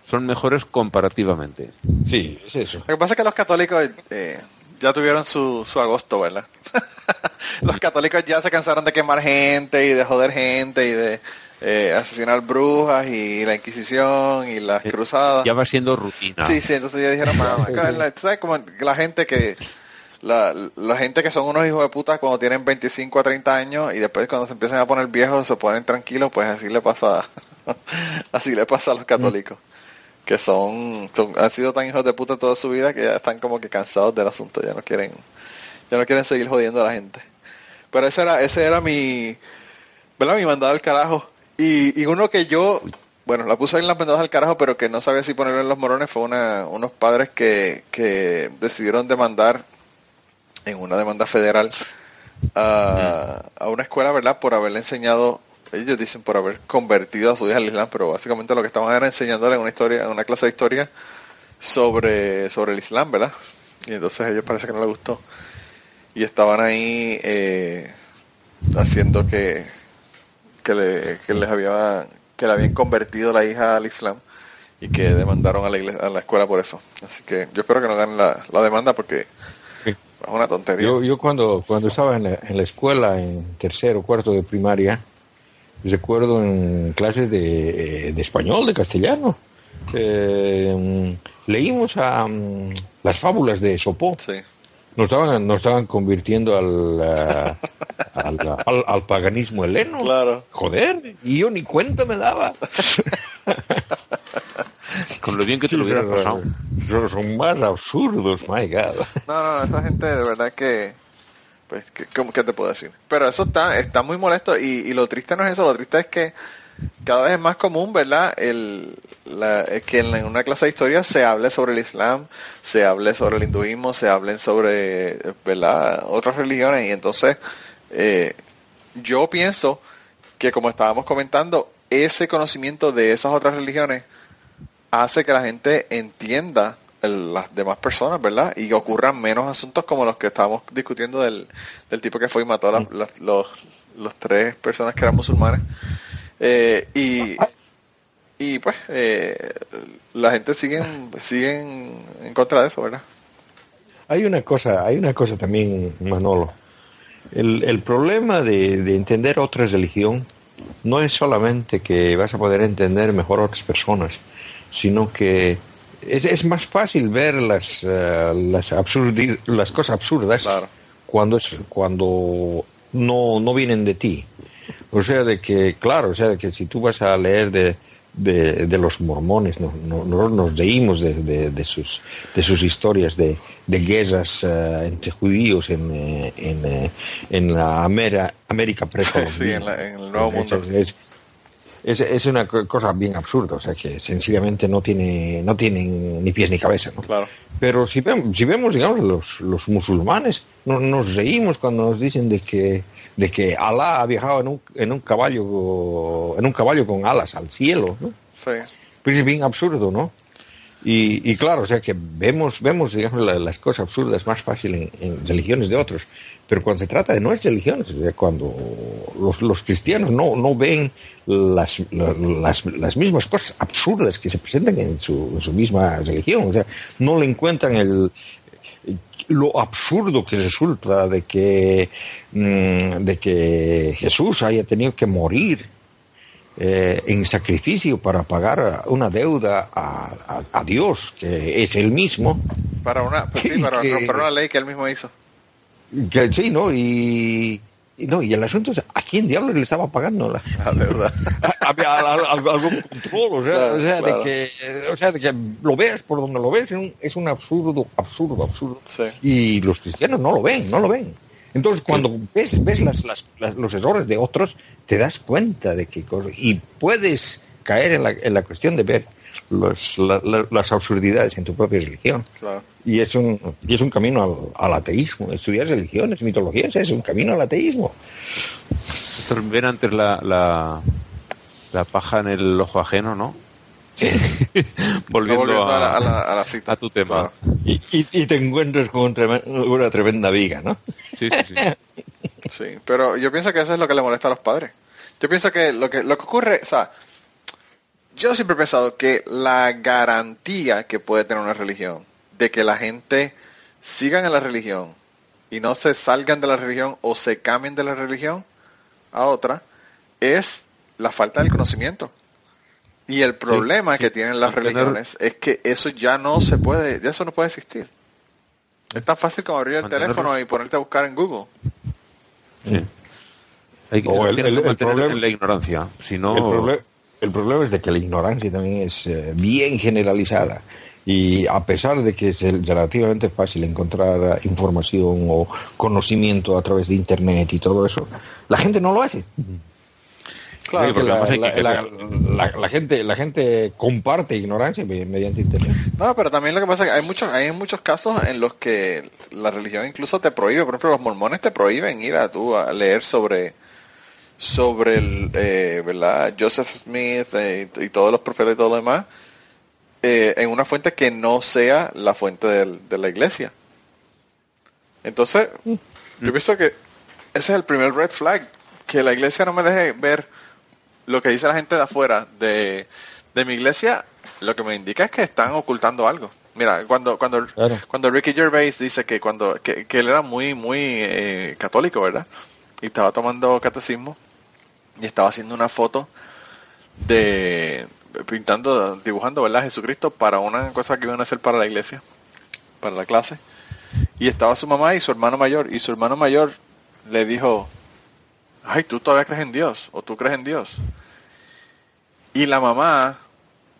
son mejores comparativamente. Sí, es eso. Lo que pasa es que los católicos eh, ya tuvieron su, su agosto, ¿verdad? los católicos ya se cansaron de quemar gente y de joder gente y de eh, asesinar brujas y la Inquisición y las Eh, cruzadas. Ya va siendo rutina. Sí, sí, entonces ya dijeron, "Mano, es que la- ¿sabes? Como la gente que, la, la gente que son unos hijos de puta cuando tienen 25 a 30 años y después cuando se empiezan a poner viejos se ponen tranquilos, pues así le pasa, así le pasa a los católicos. Que son, son- han sido tan hijos de puta toda su vida que ya están como que cansados del asunto, ya no quieren, ya no quieren seguir jodiendo a la gente. Pero ese era, ese era mi, ¿verdad? Mi mandado al carajo. Y, y uno que yo, bueno, la puse ahí en las mandadas al carajo, pero que no sabía si ponerlo en los morones, fue una, unos padres que, que decidieron demandar en una demanda federal a, a una escuela, ¿verdad? Por haberle enseñado, ellos dicen por haber convertido a su hija al Islam, pero básicamente lo que estaban era enseñándole una historia, una clase de historia sobre, sobre el Islam, ¿verdad? Y entonces a ellos parece que no les gustó. Y estaban ahí eh, haciendo que, que, le, que les había que le habían convertido la hija al Islam y que demandaron a la iglesia, a la escuela por eso. Así que yo espero que no ganen la, la demanda porque es una tontería. Yo, yo cuando, cuando estaba en la, en la escuela, en tercero o cuarto de primaria, recuerdo en clases de, de español, de castellano, eh, leímos a, mm, las fábulas de Sopó. Sí. Nos estaban, nos estaban convirtiendo al, eh, al, al- al paganismo heleno. Claro. Joder, y yo ni cuenta me daba. Con lo bien que te lo hubieras son, pasado. son- son más absurdos, my God. No, no, no, esa gente de verdad que, pues, que, ¿cómo que te puedo decir? Pero eso está, está muy molesto y, y lo triste no es eso, lo triste es que cada vez es más común, ¿verdad? El, es que en una clase de historia se hable sobre el Islam, se hable sobre el hinduismo, se hablen sobre, ¿verdad? Otras religiones y entonces eh, yo pienso que como estábamos comentando, ese conocimiento de esas otras religiones hace que la gente entienda las demás personas, ¿verdad? Y ocurran menos asuntos como los que estábamos discutiendo del, del tipo que fue y mató a la- los, los tres personas que eran musulmanes. Eh, y, y pues eh, la gente sigue, sigue en, contra de eso, ¿verdad? Hay una cosa, hay una cosa también, Manolo. El, el problema de, de entender otra religión no es solamente que vas a poder entender mejor a otras personas, sino que es, es más fácil ver las, eh, las, absurdi- las cosas absurdas Claro. cuando, es, cuando no, no vienen de ti. O sea, de que, claro, o sea, de que si tú vas a leer de, de, de los mormones, no, no- no- nos reímos de, de- de sus, de sus historias de, guerras eh, entre judíos en, eh, en, eh, en la Amera- América precolombina. Sí, en, la- en el nuevo mundo. Es, es, es una co- cosa bien absurda, o sea, que sencillamente no tiene, no tienen ni pies ni cabeza, ¿no? Claro. Pero si vemos, si vemos digamos, los, los musulmanes, no- nos reímos cuando nos dicen de que, de que Alá ha viajado en un, en un caballo, en un caballo con alas al cielo, ¿no? Sí. Pues es bien absurdo, ¿no? Y, y claro, o sea que vemos, vemos digamos, la- las cosas absurdas más fácil en, en religiones de otros, pero cuando se trata de nuestras religiones, o sea, cuando los, los cristianos no, no ven las, la- las, las mismas cosas absurdas que se presentan en su, en su misma religión, o sea, no le encuentran el, lo absurdo que resulta de que, mm, de que Jesús haya tenido que morir eh, en sacrificio para pagar una deuda a, a- a Dios, que es el mismo. Para una, pues sí, para, Que- para una ley que él mismo hizo. Que, sí, ¿no? Y no, y el asunto es, ¿a quién diablos le estaba pagando? La, verdad. había al- al- algún control, o sea, Claro, o sea, claro. de que, o sea, de que lo veas por donde lo ves, es un, absurdo, absurdo, absurdo. Sí. Y los cristianos no lo ven, no lo ven. Entonces, cuando ves, ves las, las- las- los errores de otros, te das cuenta de qué cosa. Y puedes caer en la, en la cuestión de ver los- la- la- las absurdidades en tu propia religión. Claro. Y es un, y es un camino al, al ateísmo. Estudiar religiones, mitologías, es un camino al ateísmo. Ver antes la, la, la paja en el ojo ajeno, ¿no? Volviendo, Volviendo a, a, la, a, cita. a tu tema. Claro. Y, y- y te encuentras con un tremen- una tremenda viga, ¿no? Sí, sí, sí. Sí, pero yo pienso que eso es lo que le molesta a los padres. Yo pienso que lo que lo que ocurre, o sea, yo siempre he pensado que la garantía que puede tener una religión de que la gente sigan en la religión y no se salgan de la religión o se cambien de la religión a otra es la falta del conocimiento. Y el problema sí. que tienen las Tener- religiones es que eso ya no se puede, ya eso no puede existir. Es tan fácil como abrir el teléfono y ponerte a buscar en Google. Sí. Hay que, O el- tienes el- que el problema- en la ignorancia. Si no, El, proble- el problema es de que la ignorancia también es eh, bien generalizada. Y a pesar de que es el- relativamente fácil encontrar información o conocimiento a través de Internet y todo eso, la gente no lo hace. Claro, Sí, la, que la- gente, la gente comparte ignorancia me- mediante Internet. No, pero también lo que pasa es que hay muchos, hay muchos casos en los que la religión incluso te prohíbe, por ejemplo, los mormones te prohíben ir a tú a leer sobre sobre el, eh, ¿verdad? Joseph Smith eh, y, y todos los profetas y todo lo demás eh, en una fuente que no sea la fuente del- de la iglesia. Entonces, yo pienso que ese es el primer red flag, que la iglesia no me deje ver lo que dice la gente de afuera de, de mi iglesia, lo que me indica es que están ocultando algo. Mira, cuando cuando Claro. cuando Ricky Gervais dice que cuando que, que él era muy muy eh, católico, ¿verdad? Y estaba tomando catecismo y estaba haciendo una foto de pintando, dibujando, ¿verdad? Jesucristo para una cosa que iban a hacer para la iglesia, para la clase. Y estaba su mamá y su hermano mayor y su hermano mayor le dijo, ay, tú todavía crees en Dios o tú crees en Dios. Y la mamá,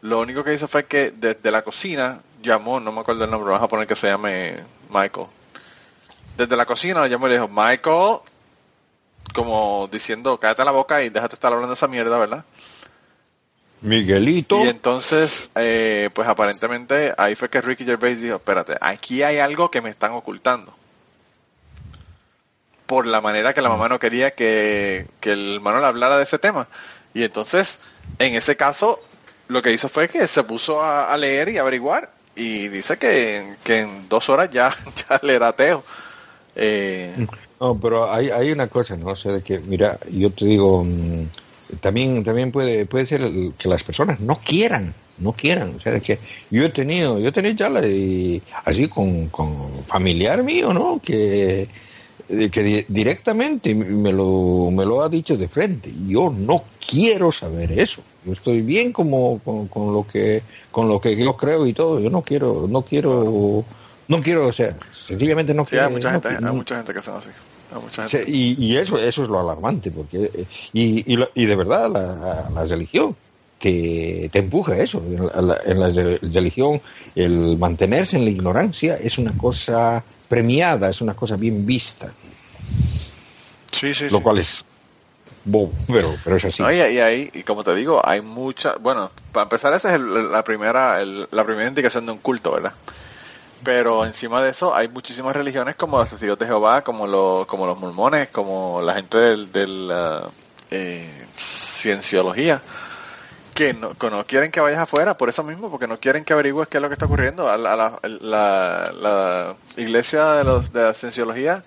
lo único que hizo fue que desde la cocina llamó, no me acuerdo el nombre, vamos a poner que se llame Michael. Desde la cocina llamó y le dijo, Michael, como diciendo, cállate la boca y déjate estar hablando esa mierda, ¿verdad? Miguelito. Y entonces, eh, pues aparentemente ahí fue que Ricky Gervais dijo, espérate, aquí hay algo que me están ocultando. Por la manera que la mamá no quería que, que el hermano le hablara de ese tema. Y entonces, en ese caso, lo que hizo fue que se puso a, a leer y averiguar. Y dice que, que en dos horas ya, ya le era ateo. Eh, No, pero hay, hay una cosa, ¿no? O sea, de que, mira, yo te digo, mm, también, también puede, puede ser que las personas no quieran, no quieran. O sea, de que yo he tenido, yo he tenido charlas y así con, con familiar mío, ¿no? Que, que di- directamente me lo, me lo ha dicho de frente. Yo no quiero saber eso. Yo estoy bien como con lo que, con lo que yo creo y todo. Yo no quiero, no quiero, no quiero, o sea, sencillamente no sí, hay mucha no gente, hay mucha gente que son así. Mucha y, y eso eso es lo alarmante, porque y, y, lo- y de verdad la, la religión que te empuja a eso. En la, en la re- religión el mantenerse en la ignorancia es una cosa premiada, es una cosa bien vista, Sí, sí, lo sí. cual es bobo, pero, pero es así. No, y ahí, y como te digo, hay mucha, bueno, para empezar esa es el- la primera, el- la primera indicación de un culto, ¿verdad? Pero encima de eso hay muchísimas religiones como los testigos de Jehová, como los, como los mormones, como la gente del, del la, eh, cienciología, que no, que no quieren que vayas afuera por eso mismo, porque no quieren que averigües qué es lo que está ocurriendo. A la, a la, la- la iglesia de, los, de la cienciología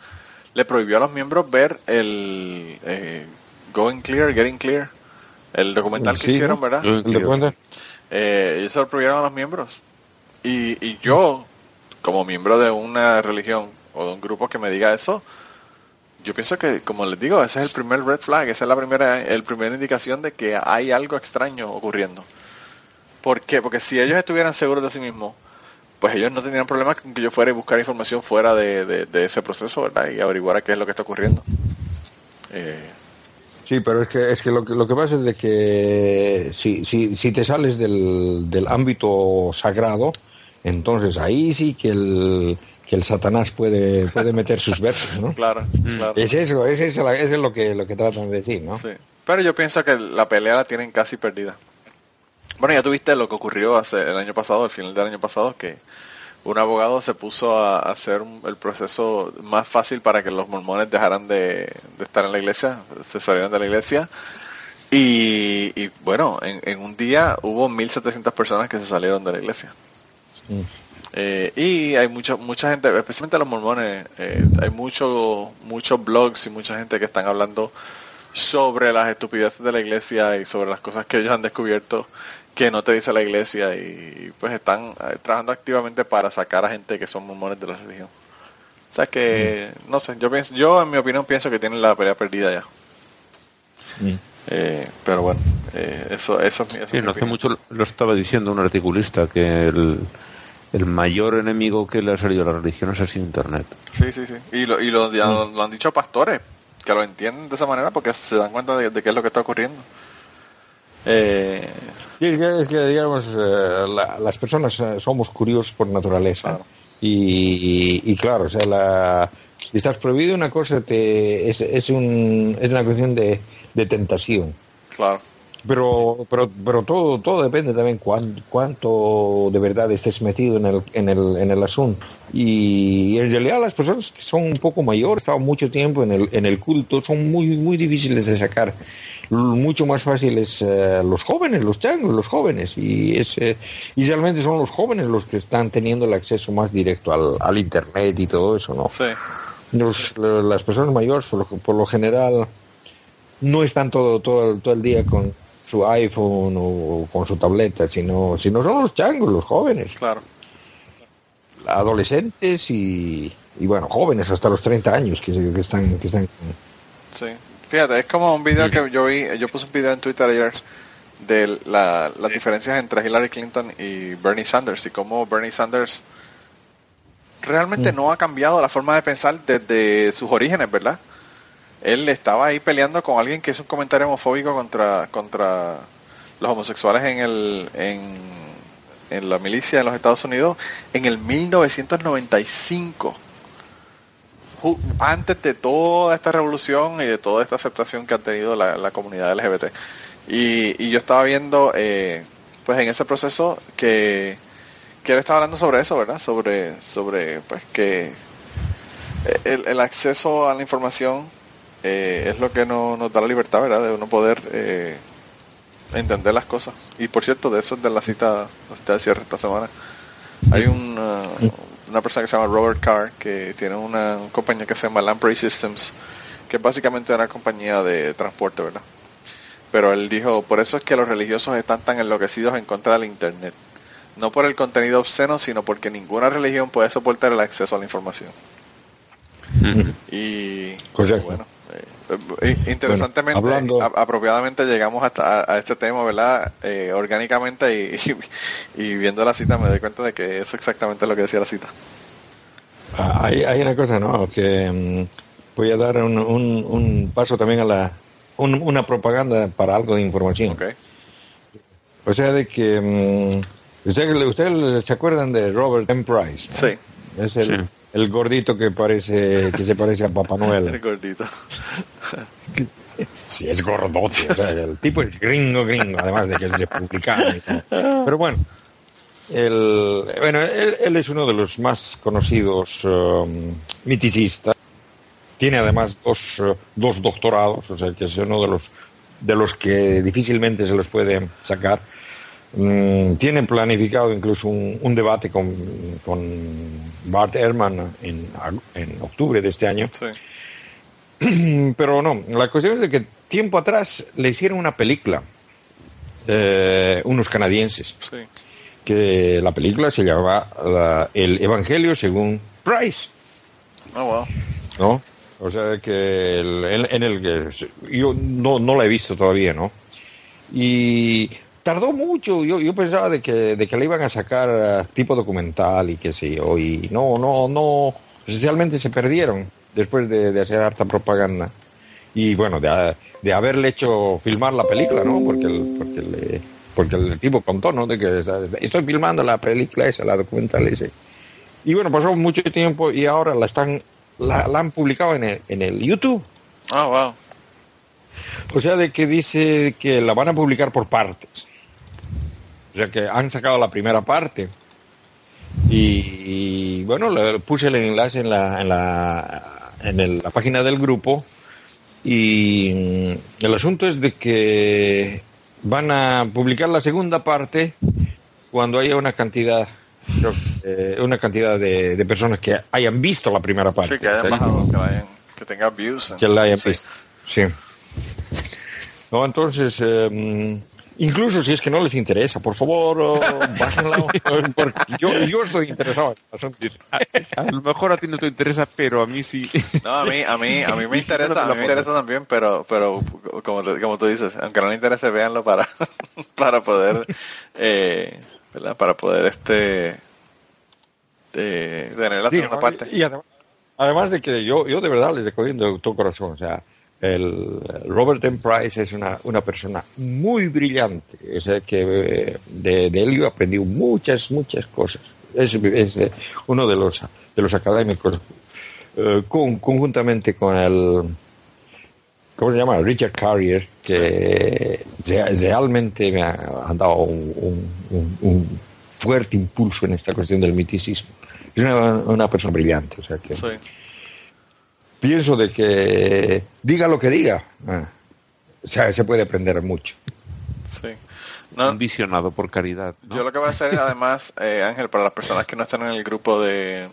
le prohibió a los miembros ver el eh, Going Clear, Getting Clear, el documental que Sí, hicieron. ¿verdad? ¿El documental? Eh, ellos se lo prohibieron a los miembros. Y, y yo, como miembro de una religión o de un grupo que me diga eso, yo pienso que, como les digo, ese es el primer red flag, esa es la primera, el primera indicación de que hay algo extraño ocurriendo. ¿Por qué? Porque si ellos estuvieran seguros de sí mismos, pues ellos no tendrían problemas con que yo fuera y buscar información fuera de, de- ese proceso, ¿verdad? Y averiguar qué es lo que está ocurriendo. Eh, Sí, pero es que, es que lo, que lo que pasa es de que si, si, si te sales del, del ámbito sagrado, entonces ahí sí que el, que el Satanás puede, puede meter sus versos, ¿no? claro, claro. Es eso, es eso, es lo que, lo que tratan de decir, ¿no? Sí. Pero yo pienso que la pelea la tienen casi perdida. Bueno, ya tuviste lo que ocurrió hace el año pasado, al final del año pasado, que un abogado se puso a hacer el proceso más fácil para que los mormones dejaran de, de estar en la iglesia, se salieran de la iglesia. Y, y, bueno, en, en un día hubo 1.700 personas que se salieron de la iglesia. Mm. Eh, y hay mucha mucha gente, especialmente los mormones, eh, hay muchos muchos blogs y mucha gente que están hablando sobre las estupideces de la iglesia y sobre las cosas que ellos han descubierto que no te dice la iglesia y pues están eh, trabajando activamente para sacar a gente que son mormones de la religión. O sea que, no sé, yo pienso, yo en mi opinión pienso que tienen la pelea perdida ya. Mm. Eh, pero bueno, eh, eso, eso, es mi- eso Sí, es mi no hace opinión. mucho lo estaba diciendo un articulista que el, el mayor enemigo que le ha salido a la religión es así Internet. Sí, sí, sí. Y lo, y lo, ya lo han dicho pastores, que lo entienden de esa manera porque se dan cuenta de, de qué es lo que está ocurriendo. Eh, Sí, es que, digamos, eh, la- las personas eh, somos curiosos por naturaleza. Claro. Y, y, claro, o sea, la, si estás prohibido una cosa, te, es, es, un, es una cuestión de, de tentación. claro, Pero, pero, pero todo, todo depende también cuán- cuánto de verdad estés metido en el, en el, en el asunto. Y en realidad las personas que son un poco mayores, estaban mucho tiempo en el, en el culto, son muy, muy difíciles de sacar. Mucho más fáciles eh, los jóvenes, los changos, los jóvenes. Y, es, eh, y realmente son los jóvenes los que están teniendo el acceso más directo al, al Internet y todo eso, ¿no? sí, Los- las personas mayores, por lo, por lo general, no están todo, todo, todo el día con su iPhone o, con su tableta, sino, sino son los changos, los jóvenes, claro. adolescentes y, y bueno, jóvenes hasta los 30 años que, que están... Que están Sí. Fíjate, es como un video que yo vi, yo puse un video en Twitter ayer de la, las diferencias entre Hillary Clinton y Bernie Sanders y cómo Bernie Sanders realmente no ha cambiado la forma de pensar desde sus orígenes, ¿verdad? Él estaba ahí peleando con alguien que hizo un comentario homofóbico contra contra los homosexuales en el en, en la milicia de los Estados Unidos en el 1995 ju- antes de toda esta revolución y de toda esta aceptación que ha tenido la, la comunidad LGBT. Y, y yo estaba viendo, eh, pues en ese proceso, que, que él estaba hablando sobre eso, ¿verdad? Sobre, sobre pues que el, el acceso a la información eh, es lo que no, nos da la libertad, ¿verdad? De uno poder eh, entender las cosas. Y por cierto, de eso es de la cita, la cita de cierre esta semana. Hay un, uh, una persona que se llama Robert Carr que tiene una compañía que se llama Lamprey Systems, que es básicamente una compañía de transporte, ¿verdad? Pero él dijo, por eso es que los religiosos están tan enloquecidos en contra del Internet. No por el contenido obsceno, sino porque ninguna religión puede soportar el acceso a la información. Y Correcto. bueno, interesantemente, Bueno, hablando- a- apropiadamente llegamos hasta a, a este tema, ¿verdad? Eh, orgánicamente y, y, viendo la cita me doy cuenta de que eso exactamente es lo que decía la cita. Ah, Hay, hay una cosa, ¿no? Que mm, voy a dar un, un, un paso también a la... un- una propaganda para algo de información. ¿Ok? O sea, de que... mm, ¿Ustedes usted se acuerdan de Robert M. Price? no? Sí. Es el, Sí. El gordito que parece que se parece a Papá El Noel. gordito. Sí, es gordote. o sea, el tipo es gringo, gringo, además de que es republicano. y todo. Pero bueno, el, bueno él, él es uno de los más conocidos um, miticistas. Tiene además dos, eh, dos doctorados, o sea que es uno de los, de los que difícilmente se los puede sacar. Mm, tiene planificado incluso un, un debate con, con Bart Ehrman en, en octubre de este año. Sí. Pero no, la cuestión es de que tiempo atrás le hicieron una película, eh, unos canadienses, Sí. que la película se llamaba la- El Evangelio según Price, Oh, wow. ¿no? O sea que el- en, en el que yo no, no la he visto todavía, ¿no? Y tardó mucho, yo, yo pensaba de que, de que la iban a sacar eh, tipo documental y qué sé yo, y no, no, no, esencialmente se perdieron después de, de hacer harta propaganda. y bueno, de, de haberle hecho filmar la película, ¿no? Porque el, porque le, porque el tipo contó, ¿no? De que estoy filmando la película esa, la documental esa. Y bueno, pasó mucho tiempo y ahora la están, la, la han publicado en el, en el YouTube. Ah, wow. O sea, de que dice que la van a publicar por partes. O sea, que han sacado la primera parte. Y, y, bueno, le puse el enlace en la, en la, en el, la página del grupo. Y mm, el asunto es de que van a publicar la segunda parte cuando haya una cantidad eh, una cantidad de, de, personas que hayan visto la primera parte. Sí, que hayan bajado, que, vayan, que tengan views. Que la hayan sí. visto. Sí. No, entonces, eh, incluso si es que no les interesa, por favor, oh, bájenla. porque yo, yo estoy interesado. A, lo mejor a ti no te interesa, pero a mí sí. No, a mí, a mí, a mí me interesa, a mí me interesa también, pero, pero como, como tú dices, aunque no le interese, véanlo para, para poder, eh, ¿verdad? Para poder este, de, tener la Sí, segunda no, parte. Y, y además, además de que yo, yo de verdad les recomiendo de todo corazón, o sea, el Robert M. Price es una, una persona muy brillante, o sea, que eh, de, de él yo he aprendido muchas, muchas cosas. Es, es eh, uno de los, de los académicos, eh, con, conjuntamente con el, ¿cómo se llama? Richard Carrier, que re- realmente me ha, dado un, un- un- un fuerte impulso en esta cuestión del miticismo. Es una, una persona brillante, o sea que Sí. Pienso de que diga lo que diga, ah, o sea, se puede aprender mucho. Sí. No, Un visionado por caridad. ¿no? Yo lo que voy a hacer, además, eh, Ángel, para las personas que no están en el grupo de,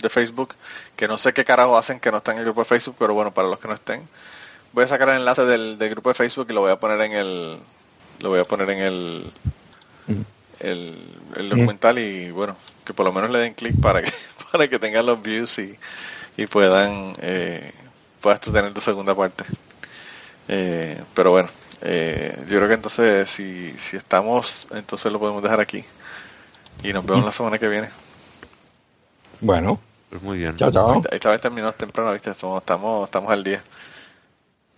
de Facebook, que no sé qué carajo hacen que no están en el grupo de Facebook, pero bueno, para los que no estén, voy a sacar el enlace del, del grupo de Facebook y lo voy a poner en el, lo voy a poner en el, el, el documental y bueno, que por lo menos le den clic para que, para que tengan los views y, y puedan, eh, puedas tú tener tu segunda parte. Eh, pero bueno, eh, yo creo que entonces si, si estamos, entonces lo podemos dejar aquí. Y nos vemos la semana que viene. Bueno, Pues muy bien. chao, chao. Esta vez terminó temprano, ¿viste? Estamos, estamos, estamos al día.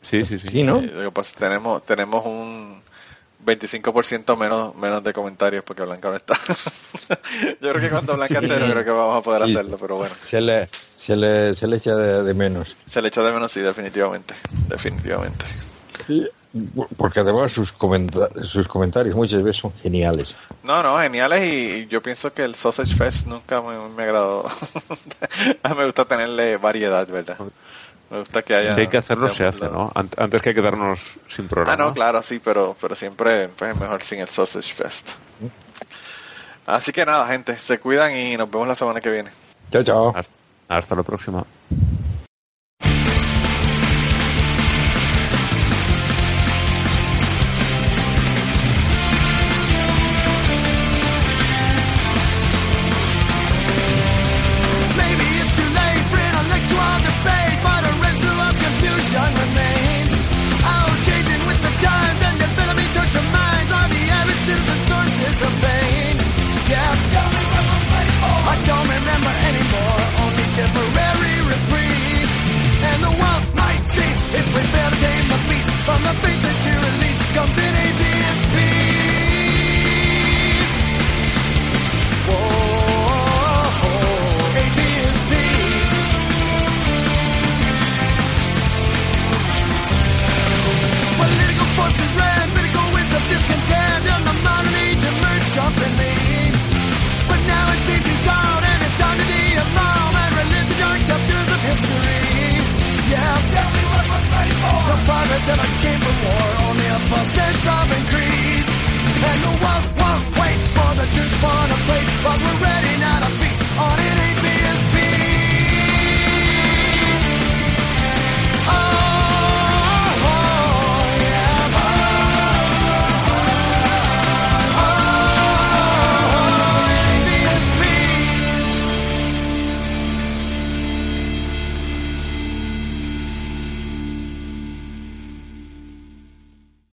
Sí, sí, sí. Sí, ¿no? Eh, lo que pasa es que tenemos, tenemos un 25% menos, menos de comentarios porque Blanca no está. yo creo que cuando Blanca esté, no creo que vamos a poder Sí. hacerlo, pero bueno. Se le, se le, se le echa de, de menos. Se le echa de menos, sí, definitivamente. Definitivamente. Porque además sus, comenta- sus comentarios muchas veces son geniales. No, no, geniales y, y yo pienso que el Sausage Fest nunca me, me agradó. A mí me gusta tenerle variedad, ¿verdad? Me gusta que haya... Si hay que hacerlo, se hace, ¿no? Ant- Antes que quedarnos sin programa. Ah, no, claro, sí, pero, pero siempre pues, es mejor sin el Sausage Fest. Así que nada, gente, se cuidan y nos vemos la semana que viene. Chao, chao. Hasta, hasta la próxima.